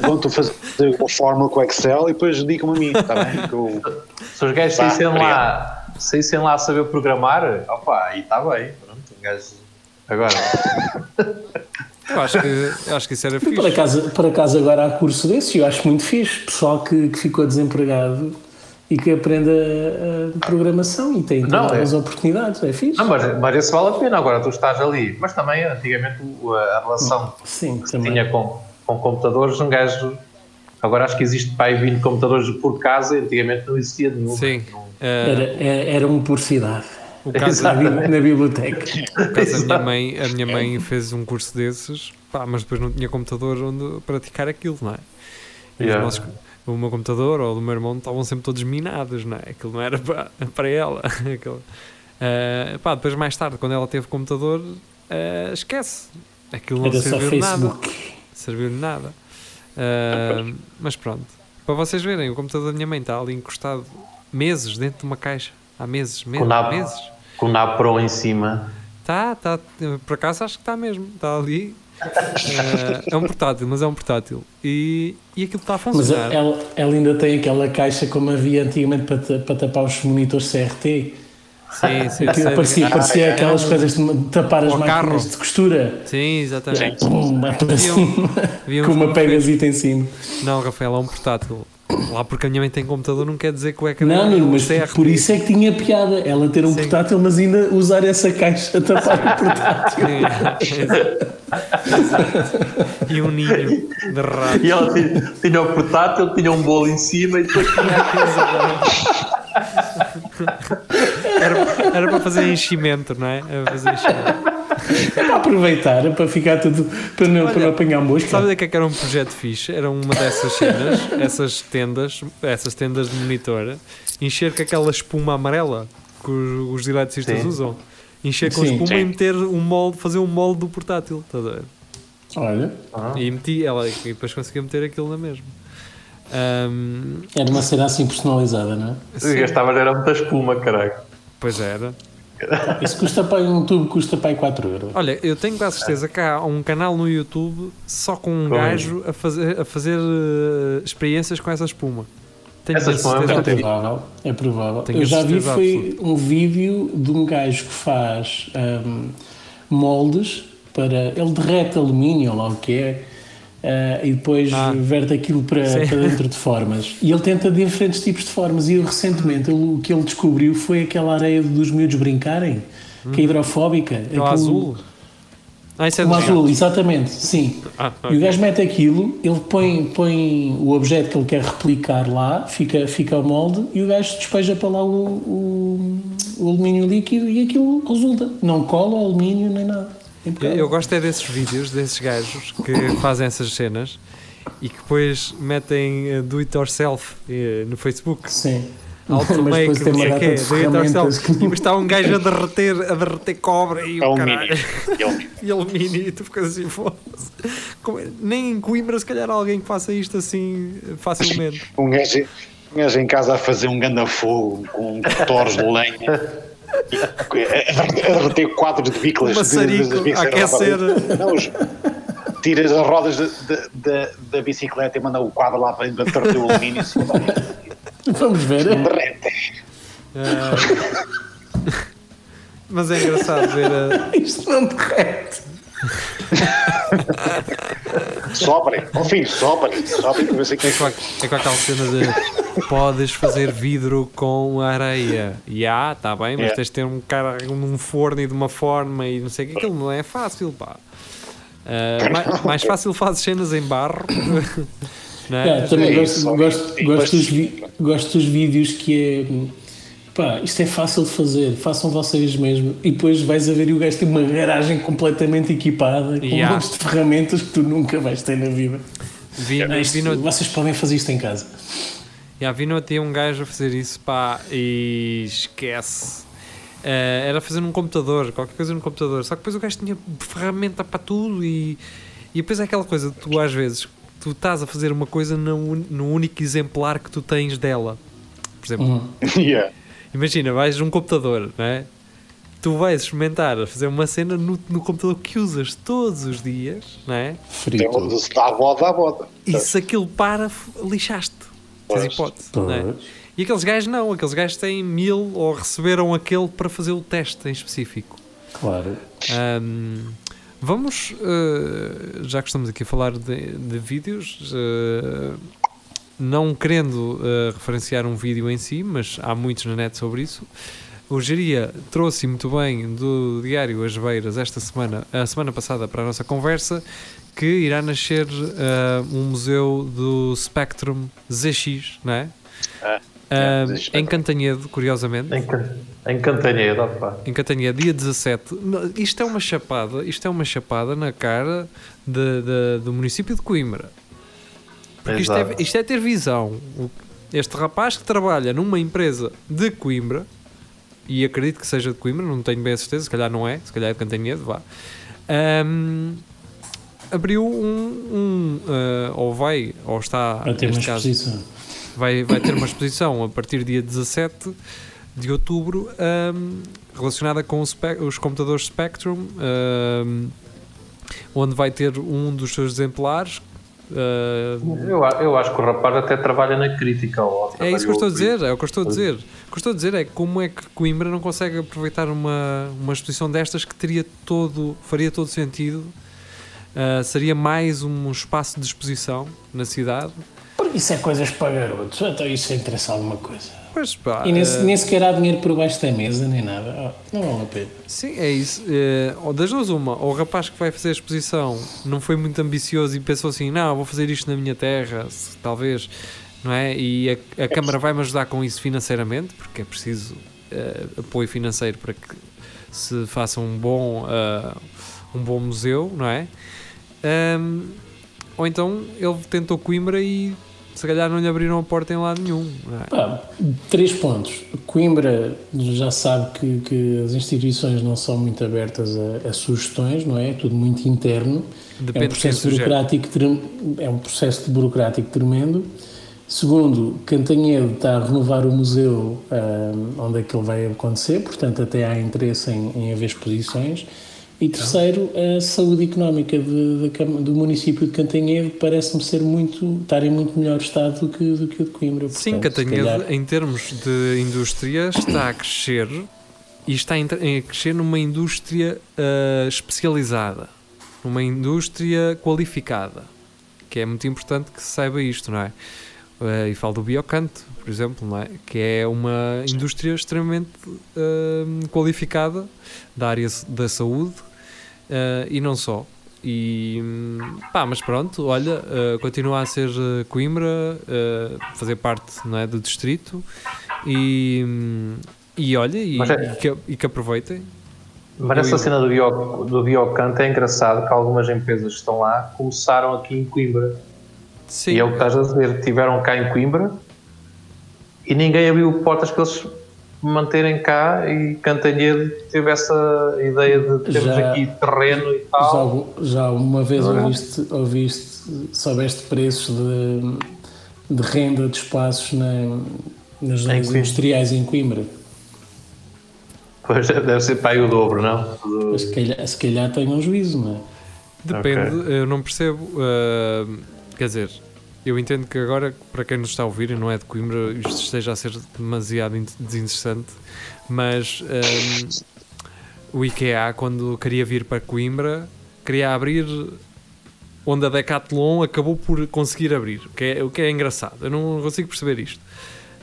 vão tu fazer a fórmula com o Excel e depois digam-me a mim, está bem? <laughs> Que eu- Se os gajos Vá, saíssem lá, saíssem lá a saber programar, opa, aí está bem. Pronto, um gajo. Agora, <laughs> Eu acho que, eu acho que isso era Por fixe. acaso, por acaso agora há curso desse e eu acho muito fixe. Pessoal que, que ficou desempregado e que aprende a, programação e tem Não, novas é. oportunidades. É fixe. não, mas, mas esse vale a pena. Agora tu estás ali. Mas também, antigamente, a relação Sim, que também. tinha com, com computadores, um gajo. Agora acho que existe para aí 20 computadores por casa, antigamente não existia nenhum. Sim. Não- Eh, Era, era, era um por cidade. O caso, Na, na biblioteca. o caso da minha <laughs> mãe, a minha mãe fez um curso desses, pá, mas depois não tinha computador onde praticar aquilo, não é? E os Yeah. nossos- o meu computador ou o do meu irmão estavam sempre todos minados, não é? Aquilo não era para, <laughs> para ela. <laughs> Aquilo. Eh, pá, depois mais tarde, quando ela teve computador, eh, esquece. Aquilo não Era serviu de nada. Serviu de nada. Eh, mas pronto. Para vocês verem, o computador da minha mãe está ali encostado meses dentro de uma caixa. Há meses, meses, meses. Com o NAP Pro em cima. Tá, tá, por acaso acho que está mesmo, está ali. Eh, é um portátil, mas é um portátil. E, e aquilo está a Mas funcionar. ela, ela ainda tem aquela caixa como havia antigamente para, para tapar os monitores CRT. Sim, sim, Aquilo parecia, parecia aquelas coisas de tapar as máquinas carro. de costura. Sim, exatamente. Pum, para cima, Viam com uma pegazita em cima. Não, Rafael, é um portátil. Lá porque a minha mãe tem computador não quer dizer que o ecrã Não, um mas CRT. por isso é que tinha piada ela ter um Sim. portátil, mas ainda usar essa caixa a tapar o portátil. <laughs> e um ninho de rato. E ela tinha, tinha o portátil, tinha um bolo em cima e depois tinha Era, era para fazer enchimento, não é? Era para fazer enchimento. É para aproveitar, é para ficar tudo, para não, para não apanhar mosca. Sabe o que é que era um projeto fixe? Era uma dessas cenas, essas tendas, essas tendas de monitor, encher com aquela espuma amarela que os, os eletricistas Sim. usam. Encher com Sim. espuma Sim. e meter um molde, fazer um molde do portátil. Estás a ver? Olha, E meti ela, e depois conseguia meter aquilo na mesma. Ahm, era uma cena assim personalizada, não é? sim, gastava era muita espuma, caralho. pois era. <laughs> Isso custa para um tubo, custa para aí 4 euros. Olha, eu tenho quase certeza que há um canal no YouTube só com um Com gajo a fazer, a fazer eh, experiências com essa espuma. Tenho Essa espuma é É provável, é provável. Tenho Eu já vi foi um vídeo de um gajo que faz hum, moldes para. Ele derrete alumínio, ou lá o que é, ah, e depois Ah. verte aquilo para, para dentro de formas. E ele tenta diferentes tipos de formas. E eu, recentemente ele- o que ele descobriu foi aquela areia dos miúdos brincarem, que é hidrofóbica. É o azul. Ah, isso é O azul, gato. exatamente, sim. Ah, E o gajo mete aquilo, ele põe, põe o objeto que ele quer replicar lá, fica, fica ao molde e o gajo despeja para lá o, o, o alumínio líquido e aquilo resulta. Não cola o alumínio nem nada. Eu, eu gosto é desses vídeos, desses gajos que <coughs> fazem essas cenas e que depois metem eh, do it yourself eh, no Facebook. Sim. Automake, <laughs> tem não sei o quê, de do it ferramentas yourself. que E está um gajo a derreter, a derreter cobre e o Alumínio. caralho. <laughs> E alumínio. E alumínio, e tu ficas assim, foda-se. É- Nem em Coimbra, se calhar, alguém que faça isto assim eh, facilmente. Um gajo, um gajo em casa a fazer um ganda fogo com torres de lenha. <laughs> E a a derreter quadros de biclas. Maçarico aquecer. Não, os- tiras as rodas da, bicicleta e manda o quadro lá para dentro para derreter o alumínio. <laughs> Vamos ver. derrete. <laughs> Mas é engraçado ver a. Isto não derrete. <laughs> Sobrem. Sobrem para ver se É com, a- é com aquela cena de podes fazer vidro com areia. E há, está bem, mas Yeah. tens de ter um cara num forno e de uma forma e não sei o que. Aquilo não é fácil, pá. Ah, mais, mais fácil fazes cenas em barro. <laughs> não é? Yeah, também é gosto, isso, gosto, sim, gosto, dos vi- gosto dos vídeos que é. Pá, isto é fácil de fazer, façam vocês mesmo. E depois vais a ver e o gajo tem uma garagem completamente equipada com Yeah. um monte de ferramentas que tu nunca vais ter na vida. Vi, Ah, isto- vi no, vocês podem fazer isto em casa. yeah, vi no outro um gajo a fazer isso, pá, e esquece. Ah, era fazer num computador, qualquer coisa no computador. Só que depois o gajo tinha ferramenta para tudo e, e depois é aquela coisa, tu às vezes, tu estás a fazer uma coisa no, no único exemplar que tu tens dela. Por exemplo, Uhum. <laughs> Yeah. Imagina, vais num computador, não é? Tu vais experimentar a fazer uma cena no, no computador que usas todos os dias, não é? Frio Então, tudo. se dá a boda, dá a boda. E se aquilo para, lixaste. Tens Pois. hipótese, não é? Pois. E aqueles gajos não, aqueles gajos têm mil ou receberam aquele para fazer o teste em específico. Claro. Ahm, vamos, eh, já que estamos aqui a falar de, de vídeos, eh, não querendo eh, referenciar um vídeo em si, mas há muitos na net sobre isso. O Geria trouxe muito bem do Diário As Beiras esta semana, a semana passada, para a nossa conversa, que irá nascer eh, um museu do Spectrum ZX, não é? Ah, Ah, ZX. em Cantanhedo, curiosamente. Em, em Cantanhedo, opá. Em Cantanhedo, dia 17. No- Isto é uma chapada, isto é uma chapada na cara de- de- do município de Coimbra. Porque isto é, isto é ter visão. Este rapaz que trabalha numa empresa de Coimbra, e acredito que seja de Coimbra, não tenho bem a certeza, se calhar não é, se calhar é de Cantanhedo, vá. Ahm, abriu um, um, ah, ou vai, ou está, Para ter uma neste caso, exposição. vai, vai ter uma exposição a partir do dia 17 de outubro ahm, relacionada com os computadores Spectrum, ahm, onde vai ter um dos seus exemplares. Ahm, Eu, eu acho que o rapaz até trabalha na crítica. ou é isso que eu estou a dizer, é o que eu estou a dizer. O que eu estou a dizer é como é que Coimbra não consegue aproveitar uma, uma exposição destas que teria todo, faria todo sentido. Ah, seria mais um espaço de exposição na cidade. Porque isso é coisas para garotos. Então isso interessa alguma coisa. Pá, E nem, ah, nem sequer há dinheiro por baixo da mesa, nem nada. Oh, não vale a pena. Sim, é isso. Ou das duas, uma. Ou o rapaz que vai fazer a exposição não foi muito ambicioso e pensou assim: não, vou fazer isto na minha terra, se- talvez, não é? E a, a Câmara vai-me ajudar com isso financeiramente, porque é preciso eh, apoio financeiro para que se faça um bom, ah, um bom museu, não é? Ahm, ou então ele tentou Coimbra e se calhar não lhe abriram a porta em lado nenhum, é? Pá, três pontos. Coimbra já sabe que, que as instituições não são muito abertas a, a sugestões, não é? É tudo muito interno. é um Depende de quem processo burocrático trem- é um processo burocrático tremendo. Segundo, Cantanhedo está a renovar o museu ahm, onde é que ele vai acontecer, portanto até há interesse em, em haver exposições. E terceiro, a saúde económica de- Câmara- do município de Cantanhedo parece-me ser muito, estar em muito melhor estado do que, do que o de Coimbra. Sim, Portanto, se Catanhedo, calhar- em termos de indústria, está a crescer e está a crescer numa indústria ah, especializada, numa indústria qualificada. que é muito importante que se saiba isto, não é? Eh, e falo do Biocanto, por exemplo, não é? que é uma indústria extremamente eh, qualificada da área da saúde eh, e não só. E hum, pá, mas pronto, olha, eh, continua a ser Coimbra, fazer parte não é, do distrito e, hum, e olha, e, Mas é- e que, e que aproveitem. Mas essa cena do, bio, do Biocanto é engraçado que algumas empresas que estão lá começaram aqui em Coimbra. Sim, E é o que estás a dizer, tiveram cá em Coimbra e ninguém abriu portas para eles manterem cá e Cantanhede teve essa ideia de termos Já- aqui terreno e Já, tal. algum- já uma vez Não é? ouviste, ouviste, soubeste preços de, de renda de espaços na, nas zonas Coimbra. industriais em Coimbra? Pois deve ser para aí o dobro, não? Mas se calhar, se calhar tem um juízo, não é? Depende, eu não percebo. ah, quer dizer, eu entendo que agora, para quem nos está a ouvir e não é de Coimbra, isto esteja a ser demasiado in- desinteressante, mas ah, o IKEA, quando queria vir para Coimbra, queria abrir onde a Decathlon acabou por conseguir abrir, o que é, o que é engraçado. Eu não consigo perceber isto.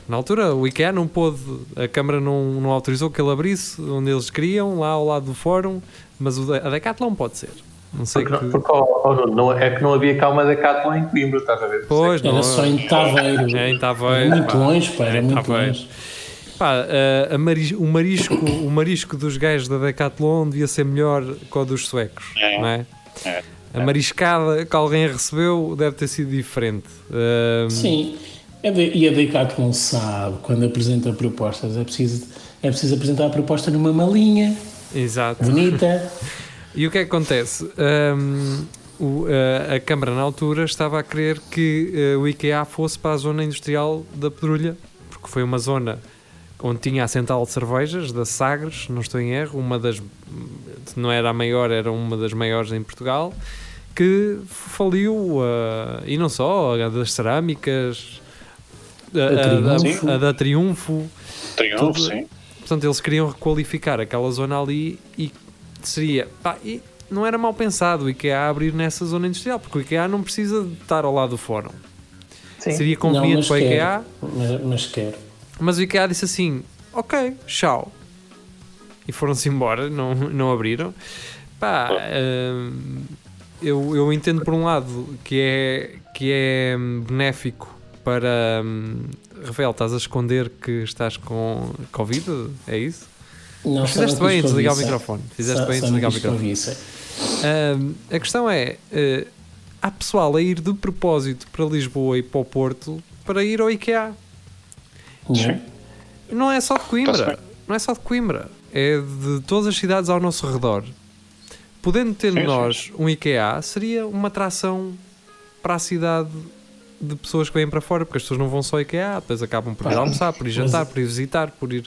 Na altura, o IKEA não pôde, a Câmara não, não autorizou que ele abrisse onde eles queriam, lá ao lado do fórum, mas a Decathlon pode ser. Não sei Porque, que. porque oh, oh, não, é que não havia cá uma Decathlon em Coimbra, estás a ver? Pois, não, Era só em Taveiro. É em Taveiro, Muito pá. longe, pá, É era em muito Taveiro. longe. Pá, a- a maris- o, marisco, o marisco dos gajos da Decathlon devia ser melhor que o dos suecos, É. não é? É. A mariscada que alguém recebeu deve ter sido diferente. Ahm, Sim, é de- e a Decathlon sabe, quando apresenta propostas, é preciso, é preciso apresentar a proposta numa malinha, Exato. bonita. <laughs> E o que é que acontece? Ahm, o- a, a Câmara, na altura, estava a querer que eh, o IKEA fosse para a zona industrial da Pedrulha, porque foi uma zona onde tinha a central de cervejas da Sagres, não estou em erro, uma das, não era a maior, era uma das maiores em Portugal, que faliu, ah, e não só, a das cerâmicas, a, a- a- Triunfo. a da Triunfo, Triunfo, Tudo- sim. Portanto, eles queriam requalificar aquela zona ali e seria. pá, e não era mal pensado o IKEA abrir nessa zona industrial, porque o IKEA não precisa de estar ao lado do fórum. Sim. Seria conveniente para o. IKEA, Mas, mas quero. mas o IKEA disse assim: ok, tchau. E foram-se embora, não, não abriram. Pá, hum, eu, eu entendo por um lado que é, que é benéfico para. Hum, Rafael, estás a esconder que estás com Covid? É isso? Não, fizeste bem em desligar o microfone. Fizeste Só- bem em desligar o microfone. a questão é: eh, há pessoal a ir de propósito para Lisboa e para o Porto para ir ao IKEA. Não. Não é só de Coimbra. Não é só de Coimbra. É de todas as cidades ao nosso redor. Podendo ter Sim, sim. nós um IKEA, seria uma atração para a cidade de pessoas que vêm para fora, porque as pessoas não vão só IKEA, depois acabam por ir almoçar, por ir jantar, por ir visitar, por ir.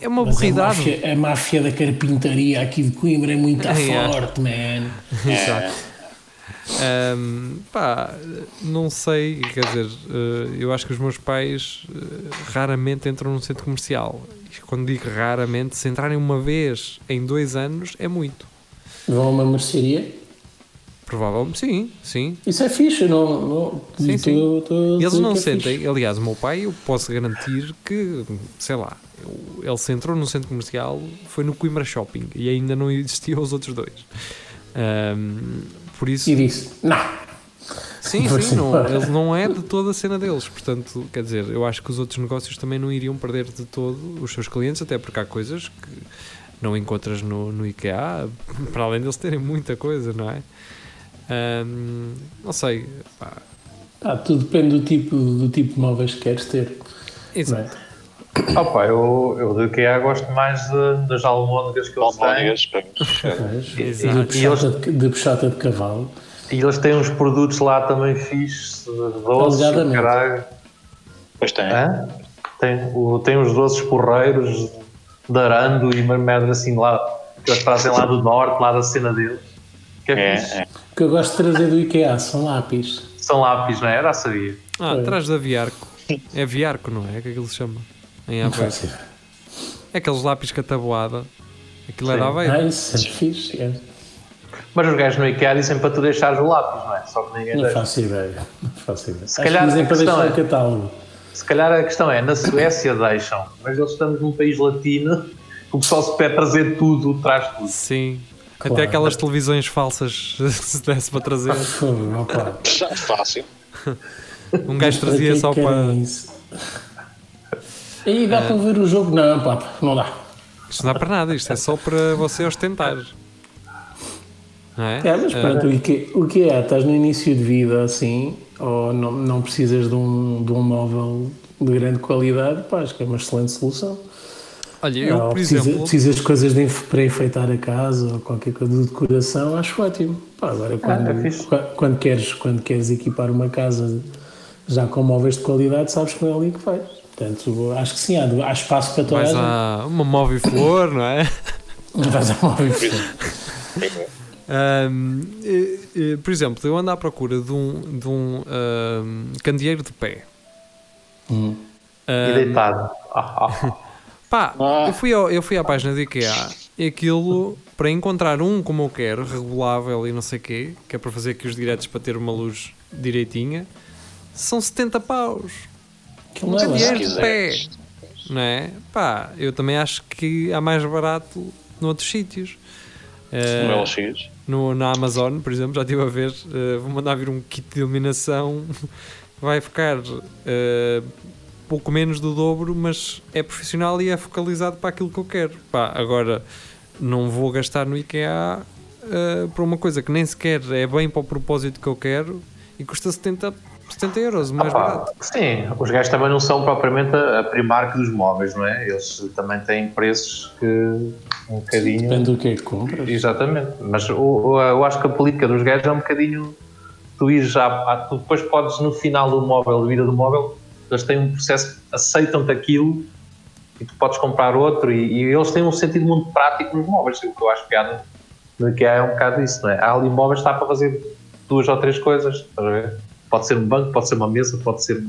É uma Mas a aborridade. máfia, a máfia da carpintaria aqui de Coimbra é muito <laughs> É. forte, man. <laughs> Exato. Ahm, pá, não sei, quer dizer, eh, eu acho que os meus pais eh, raramente entram num centro comercial. E quando digo raramente, se entrarem uma vez em dois anos é muito. Vão a uma mercearia. Provavelmente, sim, sim. Isso é fixe, não. não Sim, sim. tô a Eles não é sentem, fixe. aliás, o meu pai, eu posso garantir que, sei lá, ele se entrou num centro comercial, foi no Coimbra Shopping e ainda não existiam os outros dois. Ahm, por isso, E disse: Não, Sim, sim, não, ele não é de toda a cena deles. Portanto, quer dizer, eu acho que os outros negócios também não iriam perder de todo os seus clientes, até porque há coisas que não encontras no, no IKEA, <laughs> para além deles terem muita coisa, não é? Ahm, não sei. pá, Ah, tudo depende do tipo, do tipo de móveis que queres ter. não exato. é? Opa, eu, eu do IKEA gosto mais de- das almôndegas que eles têm. Almôndegas, vamos. <laughs> Mas, Exato. de, puxata de, de puxata de cavalo. E eles têm uns produtos lá também fixes, de doces, caralho. Pois tem. Hã? Tem, o, tem os doces porreiros de arando e uma merda assim lá, que eles trazem lá do norte, lá da cena deles. Que é, É, fixe. é. O que eu gosto de trazer do IKEA são lápis. São lápis, não é? Era, sabia. Ah, É. atrás da Viarco. É Viarco, não é? É que aquilo se chama. Em Aveiro. É aqueles lápis com a tabuada. Aquilo é Sim. da Aveiro. Ah, isso é fixe. é. Mas os gajos no IKEA dizem para tu deixares o lápis, não é? Só que ninguém Não deixa. faço ideia. Não faço ideia. Se calhar que dizem a para questão deixar é- o catálogo. Se calhar a questão é, na Suécia deixam, mas eles estamos num país latino, que o pessoal se pede trazer tudo, traz tudo. Sim. Claro. Até aquelas televisões falsas, <laughs> se desse para trazer. Já é <laughs> fácil. <laughs> Um gajo trazia que só querem para. isso? Aí dá para ver o jogo? Não, pá, não dá. Isto não dá para nada, isto é só para você ostentar. Não é? É, mas pronto, o que, o que é? Estás no início de vida assim, ou não, não precisas de um, de um móvel de grande qualidade, pá, acho que é uma excelente solução. Olha, eu, Ou por precisa- exemplo, precisas de coisas de para enfeitar a casa ou qualquer coisa de decoração, acho ótimo. Pá, agora, quando, é fixe. qua- quando, queres, quando queres equipar uma casa já com móveis de qualidade, sabes que não é ali que vais. Portanto, acho que sim, há, há espaço para toda a vais gente. a uma móvel flor, não é? Vais a móveis. Ahm, eh, eh, por exemplo, eu ando à procura de um, de um ahm, candeeiro de pé. Hum. E Ahm, deitado. <laughs> <laughs> Pá, Ah. eu, fui ao- eu fui à página do IKEA e aquilo, para encontrar um como eu quero, regulável e não sei o quê, que é para fazer aqui os diretos para ter uma luz direitinha, são 70 paus. Aquilo não é de pé. Não é? Pá, eu também acho que há mais barato noutros sítios. Eh, No LX. no, na Amazon, por exemplo, já estive a ver, eh, vou mandar vir um kit de iluminação, <laughs> vai ficar eh, pouco menos do dobro, mas é profissional e é focalizado para aquilo que eu quero. Pá, agora não vou gastar no IKEA eh, para uma coisa que nem sequer é bem para o propósito que eu quero e custa 70, 70 euros, mais Opa, barato. sim, os gajos também não são propriamente a, a primarca dos móveis, não é? Eles também têm preços que um bocadinho. Depende do que é que compras. Exatamente, mas o- eu acho que a política dos gajos é um bocadinho. Tu ires já. ah, Tu depois podes, no final do móvel, da vida do móvel, eles têm um processo, aceitam-te aquilo e tu podes comprar outro. E, e eles têm um sentido muito prático nos móveis. O que eu acho piada no IKEA é um bocado isso, não é? Há ali móveis que está para fazer duas ou três coisas, estás a ver? Pode ser um banco, pode ser uma mesa, pode ser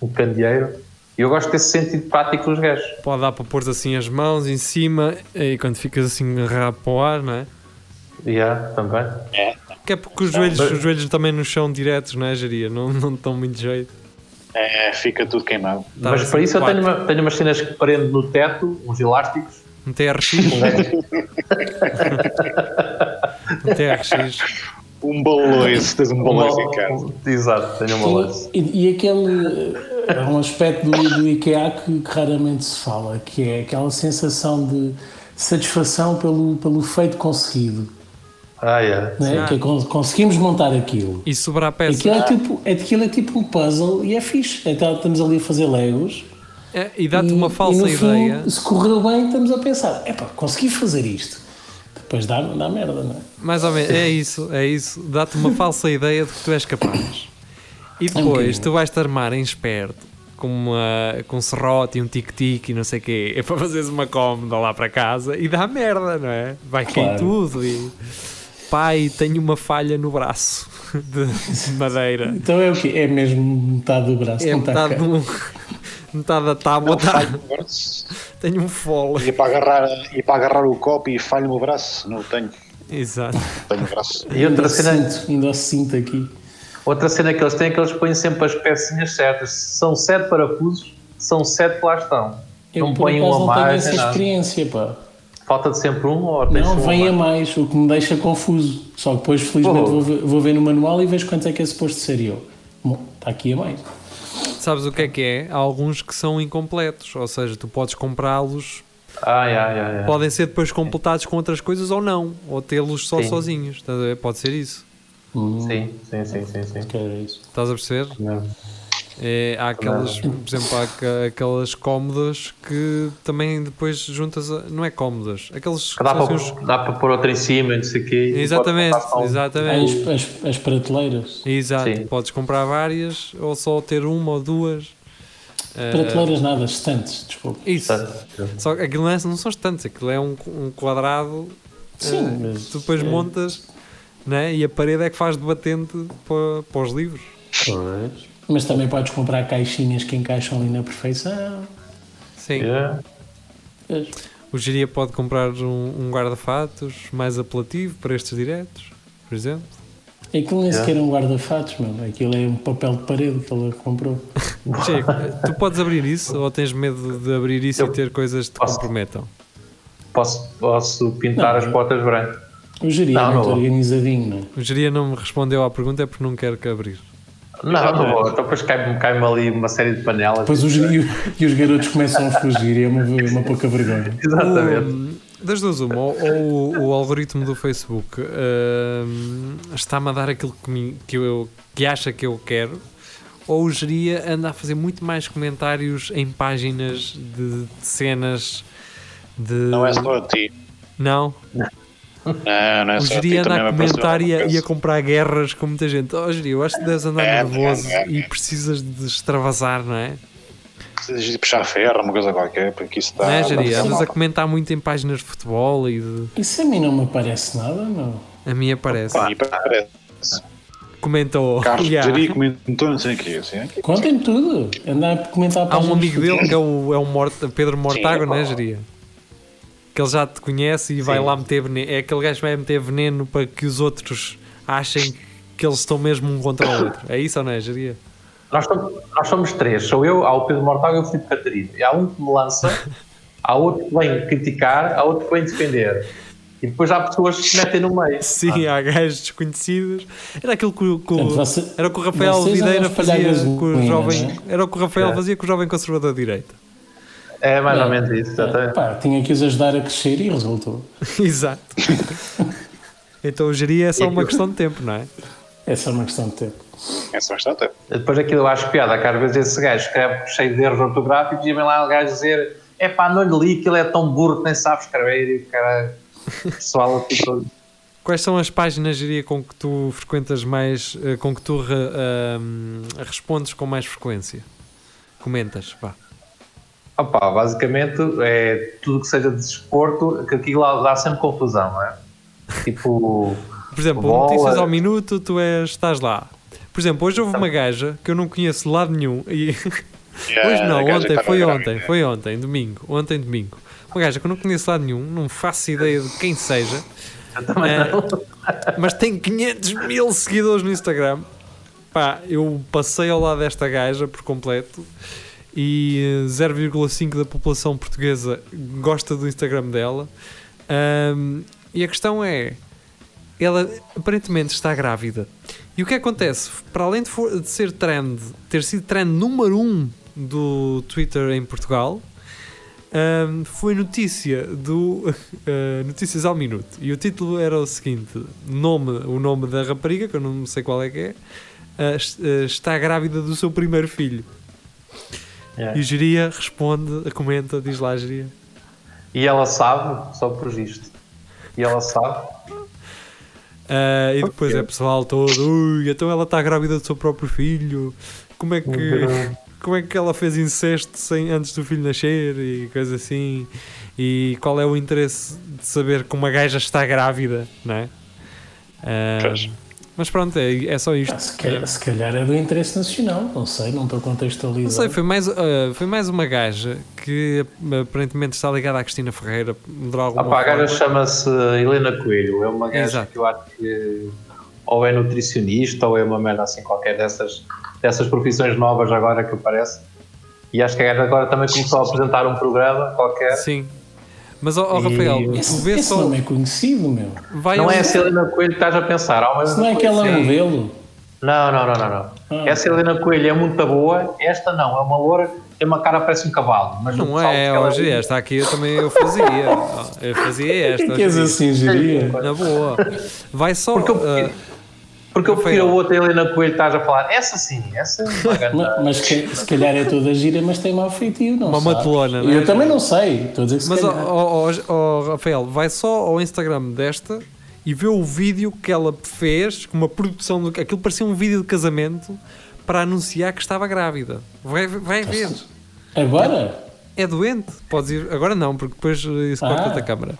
um candeeiro. E eu gosto desse sentido prático dos gajos. Pode dar para pôr assim as mãos em cima e quando ficas assim agarrado para o ar, não é? Yeah, também. Que é porque os joelhos, os joelhos também no chão diretos, não é, Geria? Não, não dão muito jeito. É, fica tudo queimado. Dá Mas para isso eu tenho, uma, tenho umas cenas que prendo no teto, uns elásticos. Um TRX. <laughs> um TRX. Um baloiço, tens um baloiço em casa. Exato, tenho uma balança. E, e aquele é um aspecto do, do IKEA que, que raramente se fala, que é aquela sensação de satisfação pelo, pelo feito conseguido. Ah, é. Né? Que é, con- conseguimos montar aquilo. E sobrar peças. Aquilo é, tipo, é, aquilo é tipo um puzzle e é fixe. Então, estamos ali a fazer Legos. É, e dá-te e- uma e falsa no ideia. Fim, se correu bem, estamos a pensar: epá, consegui fazer isto. Depois dá, dá merda, não é? Mais ou menos, é isso, é isso. Dá-te uma falsa ideia de que tu és capaz. E depois tu vais-te armar em esperto com, uma, com um serrote e um tic-tic e não sei o quê. É <laughs> para fazeres uma cómoda lá para casa e dá merda, não é? Vai cair Claro. tudo e. Pai, tenho uma falha no braço <laughs> de madeira. Então é o quê? É mesmo metade do braço. É não está metade, do, <laughs> metade da tábua. Não, tá- no tenho um fole. Ia para, agarrar, ia para agarrar o copo e falho o braço. Não tenho. Exato. Tenho braço. E outra Ainda cena, sinto, ainda sinto aqui. outra cena que eles têm é que eles põem sempre as pecinhas certas. Se são sete parafusos, são sete que lá estão. Eu, não põem um a não tenho mais, essa nem nada. experiência, pá. Falta-te sempre um ou tens Não, um vem a mais? o que me deixa confuso. Só que depois, felizmente, Oh. vou, ver, vou ver no manual e vejo quanto é que é suposto ser eu. Bom, está aqui a mais. Sabes o que é que é? Há alguns que são incompletos, ou seja, tu podes comprá-los, Ah, yeah, yeah, yeah. podem ser depois completados com outras coisas ou não, ou tê-los só Sim. sozinhos. Ver? Pode ser isso. Hum, Sim, sim, sim, sim. sim. Estás a perceber? Não. É, há aquelas, por exemplo, há aquelas cómodas que também depois juntas, a, não é cómodas, aqueles que Dá para, uns- dá para pôr outra em cima não sei o quê. Exatamente, exatamente. as, as, as prateleiras. Exato, Sim. podes comprar várias ou só ter uma ou duas. Eh, Prateleiras nada, estantes, desculpa. isso. Só que aquilo não, é, não são estantes, aquilo é um, um quadrado Sim, eh, mas. tu depois é, montas né? e a parede é que faz de batente para, para os livros. pois. Mas também podes comprar caixinhas que encaixam ali na perfeição. Sim. yeah. O Giria pode comprar um, um guarda-fatos mais apelativo para estes diretos. por exemplo. Aquilo nem sequer é um guarda-fatos, meu. Aquilo é um papel de parede que ele comprou. <laughs> Tu podes abrir isso ou tens medo de abrir isso e Eu ter coisas que te posso. comprometam? Posso, posso pintar Não, as portas brancas. O geria Não, é não muito vou. organizadinho, não é? O Geria não me respondeu à pergunta é porque não quero que abrir. Não, não vou. Então depois cai-me cai ali uma série de panelas. Depois os, e, e os garotos começam a fugir e é uma, uma pouca vergonha. Exatamente. O- das duas, uma, ou, ou o, o algoritmo do Facebook está-me a dar aquilo que, me- que, eu, que acha que eu quero, ou o Geria anda a fazer muito mais comentários em páginas de, de cenas de. Não é só a ti. Não, <laughs> Não, não é o a ti. Geria anda também a comentar e a, e a comprar guerras com muita gente. Oh, Geria, eu acho que deves andar É, nervoso é, é, e é. precisas de extravasar, não é? Precisas de puxar ferro, uma coisa qualquer, porque isso está. não é, Andas a comentar muito em páginas de futebol e de. Isso a mim não me parece nada, não. A minha aparece. Pá, e parece. Comentou. Carlos <laughs> Yeah. Comentou, não sei o quê. Assim, é? Contem-me tudo. Andar a comentar Há um amigo de dele que é o, é o Morta- Pedro Mortágua, não é, pá. Geria? Que ele já te conhece e vai Sim. lá meter veneno. É aquele gajo que vai meter veneno para que os outros achem que eles estão mesmo um contra o outro. É isso ou não é, Geria? Nós somos, nós somos três. Sou eu, há o Pedro Mortágua e o Filipe Catarino. E há um que me lança, há outro que vem criticar, há outro que vem defender. E depois há pessoas que se metem no meio. Sim, há gajos desconhecidos. Era aquilo que, o- que o- você- era o que o Rafael Videira fazia com o jovem. é? Era o que o Rafael É. fazia com o jovem conservador de direita. É mais ou menos isso. exatamente. Pá, tinha que os ajudar a crescer e resultou. <laughs> Exato. <laughs> então o Geria é só uma questão de tempo, não é? É só uma questão de tempo. Essa bastante. Depois aquilo eu acho piada, que às vezes esse gajo escreve cheio de erros ortográficos e vem lá o gajo dizer é pá, não lhe li que ele é tão burro que nem sabe escrever e o cara <laughs> pessoal tipo, Quais são as páginas, diria, com que tu frequentas mais, eh, com que tu ahm, respondes com mais frequência? Comentas, vá. Opá, basicamente é tudo que seja de desporto, que aquilo lá dá sempre confusão, não é? Tipo, Por exemplo, Bola. notícias ao minuto, tu és, estás lá. Por exemplo, hoje houve uma gaja que eu não conheço de lado nenhum e <laughs> hoje não, ontem, foi ontem, foi ontem, domingo, ontem domingo. Uma gaja que eu não conheço de lado nenhum, não faço ideia de quem seja, eu também É. não. <laughs> mas tem 500 mil seguidores no Instagram. Pá, eu passei ao lado desta gaja por completo e eh, 0,5 da população portuguesa gosta do Instagram dela. Ahm, e a questão é: ela aparentemente está grávida. E o que acontece? Para além de, for- de ser trend, ter sido trend número 1 um do Twitter em Portugal, ahm, foi notícia do <laughs> eh, Notícias ao Minuto. E o título era o seguinte: nome, o nome da rapariga, que eu não sei qual é que é, eh, está grávida do seu primeiro filho. É. E Geria responde, comenta, diz lá, Geria. E ela sabe, só por isto. E ela sabe. Ah, e depois é pessoal todo, ui, então ela está grávida do seu próprio filho. Como é que, <laughs> como é que ela fez incesto sem, antes do filho nascer e coisa assim? E qual é o interesse de saber que uma gaja está grávida, não é? Pois. Mas pronto, é, é só isto. Ah, se, calhar, se calhar é do interesse nacional, não sei, não estou contextualizado. Não sei, foi mais, ah, foi mais uma gaja que aparentemente está ligada à Cristina Ferreira de alguma a gaja chama-se Helena Coelho. É uma gaja Exato. que eu acho que ou é nutricionista ou é uma merda assim qualquer dessas, dessas profissões novas agora que aparece. E acho que a gaja agora também começou a apresentar um programa qualquer. Sim. Mas, ó ó, E- Rafael, tu Esse, vês esse só. nome é conhecido, meu. Vai Não ao- é essa Helena Coelho que estás a pensar. Se não é aquela Sim. modelo. Não, não, não, não. não. Ah. Essa Helena Coelho é muito boa, esta não, é uma loura, tem uma cara parece um cavalo. Mas Não é, que ela hoje esta aqui eu também eu fazia. Eu fazia <laughs> esta. que és hoje. assim, geria? Na boa. Vai só. Porque eu ah, prefiro, porque eu prefiro a outra Helena Coelho que estás a falar. Essa sim, essa é uma grande- Ma- Mas que- se calhar é toda gira, mas tem mau feitio, não Uma sabes? matulona, não é? Eu também não sei, estou a dizer que se mas, calhar. ó, ó, ó, Rafael, vai só ao Instagram desta e vê o vídeo que ela fez, com uma produção. Do, aquilo parecia um vídeo de casamento para anunciar que estava grávida. Vai, vai ver. Agora? É doente. Podes ir. Agora não, porque depois isso Ah. corta a câmara.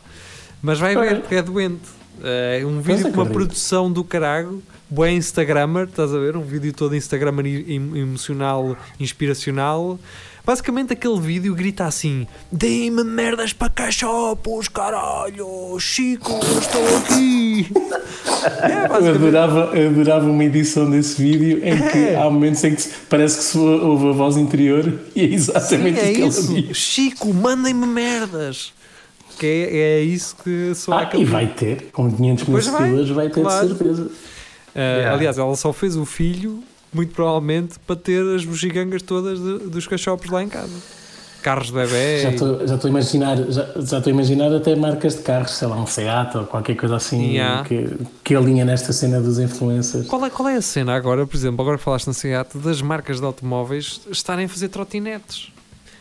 Mas vai ver, porque é doente. É um vídeo com uma acredito. produção do carago, bué Instagrammer, estás a ver? Um vídeo todo Instagrammer emocional, inspiracional. Basicamente, aquele vídeo grita assim: Dê-me merdas para cachopos, caralho! Chico, eu estou aqui! <laughs> É, Eu basicamente. adorava, eu adorava uma edição desse vídeo em que É. há momentos em que parece que se ouve a voz interior e é Sim, exatamente é o que ele isso. diz. Chico, mandem-me merdas! Que é, é isso que só Ah, e vai ter, com 500 mil vai, seguidores, vai ter claro. de certeza. Uh, Yeah. Aliás, ela só fez o filho, muito provavelmente, para ter as bugigangas todas de- dos cachopos lá em casa. Carros de bebê. Já estou já estou a imaginar, já, já estou a imaginar até marcas de carros, sei lá, um Seat ou qualquer coisa assim Yeah. que, que alinha nesta cena dos influencers. Qual é, qual é a cena agora, por exemplo, agora que falaste na SEAT, das marcas de automóveis estarem a fazer trotinetes?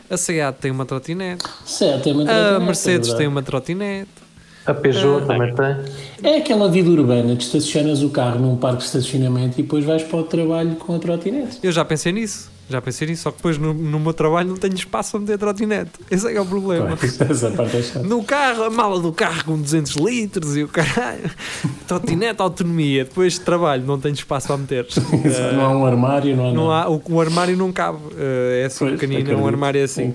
A SEAT tem uma trotinete, Seat tem uma a trotinete, Mercedes é tem uma trotinete. A Peugeot também tem. É aquela vida urbana que estacionas o carro num parque de estacionamento e depois vais para o trabalho com a trotinete. Eu já pensei nisso, já pensei nisso, só que depois no, no meu trabalho não tenho espaço para meter trotinete. Esse é que é o problema. Pois, Essa parte é chata. No carro, a mala do carro com 200 litros e o caralho. <laughs> Trotinete, autonomia. Depois de trabalho, não tenho espaço para meter. Exato, não há um armário, não há Não nada. há, o, o armário não cabe. Eh, é assim Pois, pequenino, acredito, um armário é assim.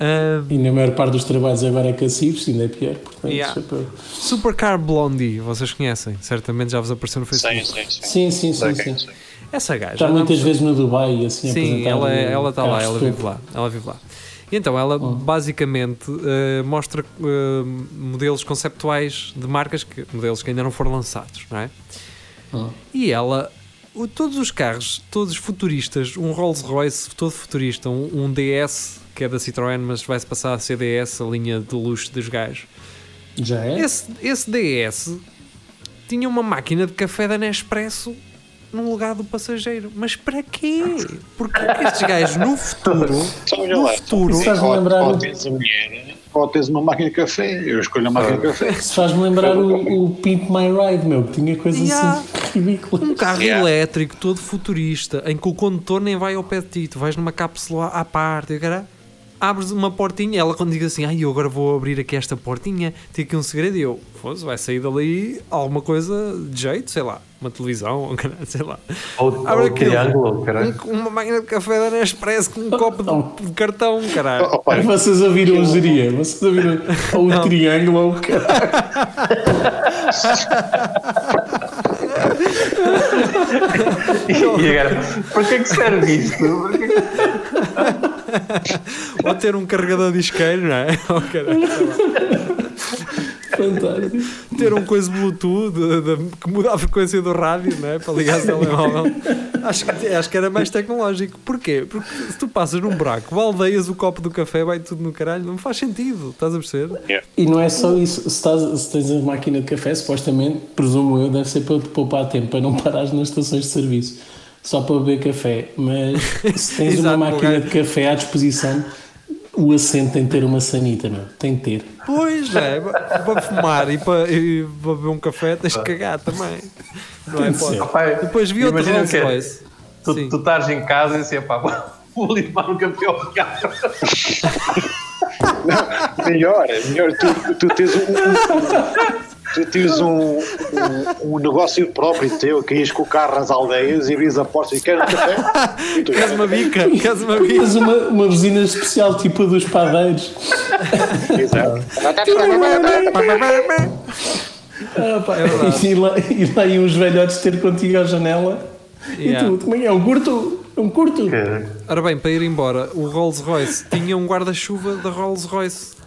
Ah, E na maior parte dos trabalhos agora é cacifes, ainda é pior. Portanto, Yeah. chapéu. Supercar Blondie, vocês conhecem? Certamente já vos apareceu no Facebook. Sim, sim, sim. Sim, sim, sim. Sei sim. Essa gaja. Está ela- muitas vezes no Dubai e assim Sim, ela apresentar ela está lá, ela vive lá. Ela vive lá. E então ela basicamente eh, mostra eh, modelos conceptuais de marcas, que, modelos que ainda não foram lançados, não é? Ah. E ela, o- todos os carros, todos futuristas, um Rolls Royce todo futurista, um, um DS que é da Citroën, mas vai-se passar a ser DS, a linha de luxo dos gajos. Já é? Esse, esse DS tinha uma máquina de café da Nespresso no lugar do passageiro. Mas para quê? Porque estes gajos no futuro, no lá. futuro, faz-me Ou, lembrar ou tens mulher, ou tens uma máquina de café. Eu escolho a máquina de café. Isso faz-me lembrar o, o Pimp My Ride, meu, que tinha coisas Yeah. assim ridículas. um carro Yeah. elétrico todo futurista, em que o condutor nem vai ao pé de ti, tu vais numa cápsula à parte, cara, abres uma portinha, ela quando diz assim, ai eu agora vou abrir aqui esta portinha, tem aqui um segredo, e eu, vai sair dali alguma coisa de jeito, sei lá, uma televisão, um <laughs> caralho, sei lá. Ou, Abre ou aquilo. triângulo, caralho. Um- uma máquina de café da Nespresso com um <laughs> copo de, de cartão, caralho. Oh, pai, Vocês ouviram o geria, vocês ouviram <laughs> ou o triângulo ou o caralho. E agora, para que é que serve isto? É Ou ter um carregador de isqueiro, não é? Oh, caralho. Fantástico. ter um coisa Bluetooth de- de- que muda a frequência do rádio, não é? Para ligar o telemóvel. Acho que, acho que era mais tecnológico. Porquê? Porque se tu passas num buraco, baldeias o copo do café, vai tudo no caralho, não faz sentido, estás a perceber? E não é só isso, se, estás, se tens a máquina de café, supostamente, presumo eu, deve ser para te poupar tempo, para não parares nas estações de serviço, só para beber café. Mas se tens <laughs> Exato, uma máquina de café à disposição, o assento tem de ter uma sanita, meu. Tem de ter. Pois é, para fumar e para, e para beber um café tens que cagar também. Não é? De ser. Pai, Depois vi outro Rolls quê? Royce. Tu, Sim. tu estás em casa e assim, pá, vou limpar um café ao carro. melhor, melhor tu, tu tens um. Tu tens um, um, um negócio próprio teu que ias com o carro às aldeias e abris a porta e queres um café? E tu, Queres uma bica? Queres uma bica? Mas uma, uma buzina especial, tipo a dos padeiros. Exato. Ah, pá, É verdade. e, lá, e lá iam os velhotes ter contigo à janela. Yeah. E tu, como é é? Um curto? Um curto? Ora bem, para ir embora, o Rolls Royce tinha um guarda-chuva da Rolls Royce.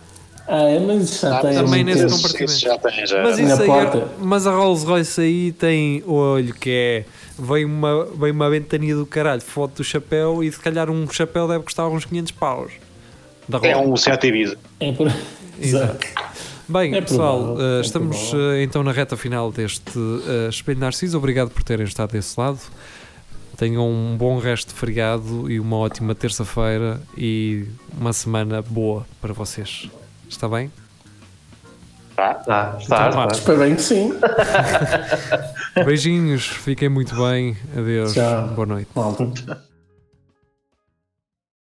Ah, é, mas já tem. também nesse compartimento. Isso já tem, já. Mas, isso aí, porta. mas a Rolls Royce aí tem olho que é. Vem uma, vem uma ventania do caralho, foto do chapéu e se calhar um chapéu deve custar uns 500 paus. Da É um Seat Ibiza. É por... Exato. Bem, É pessoal, provável, eh, é estamos eh, então na reta final deste eh, Espelho Narciso. Obrigado por terem estado desse lado. Tenham um bom resto de feriado e uma ótima terça-feira e uma semana boa para vocês. Está bem? Tá? Tá, está, Então está. Espero bem que sim. Beijinhos, fiquem muito bem. Adeus. Tchau. Boa noite. Malta.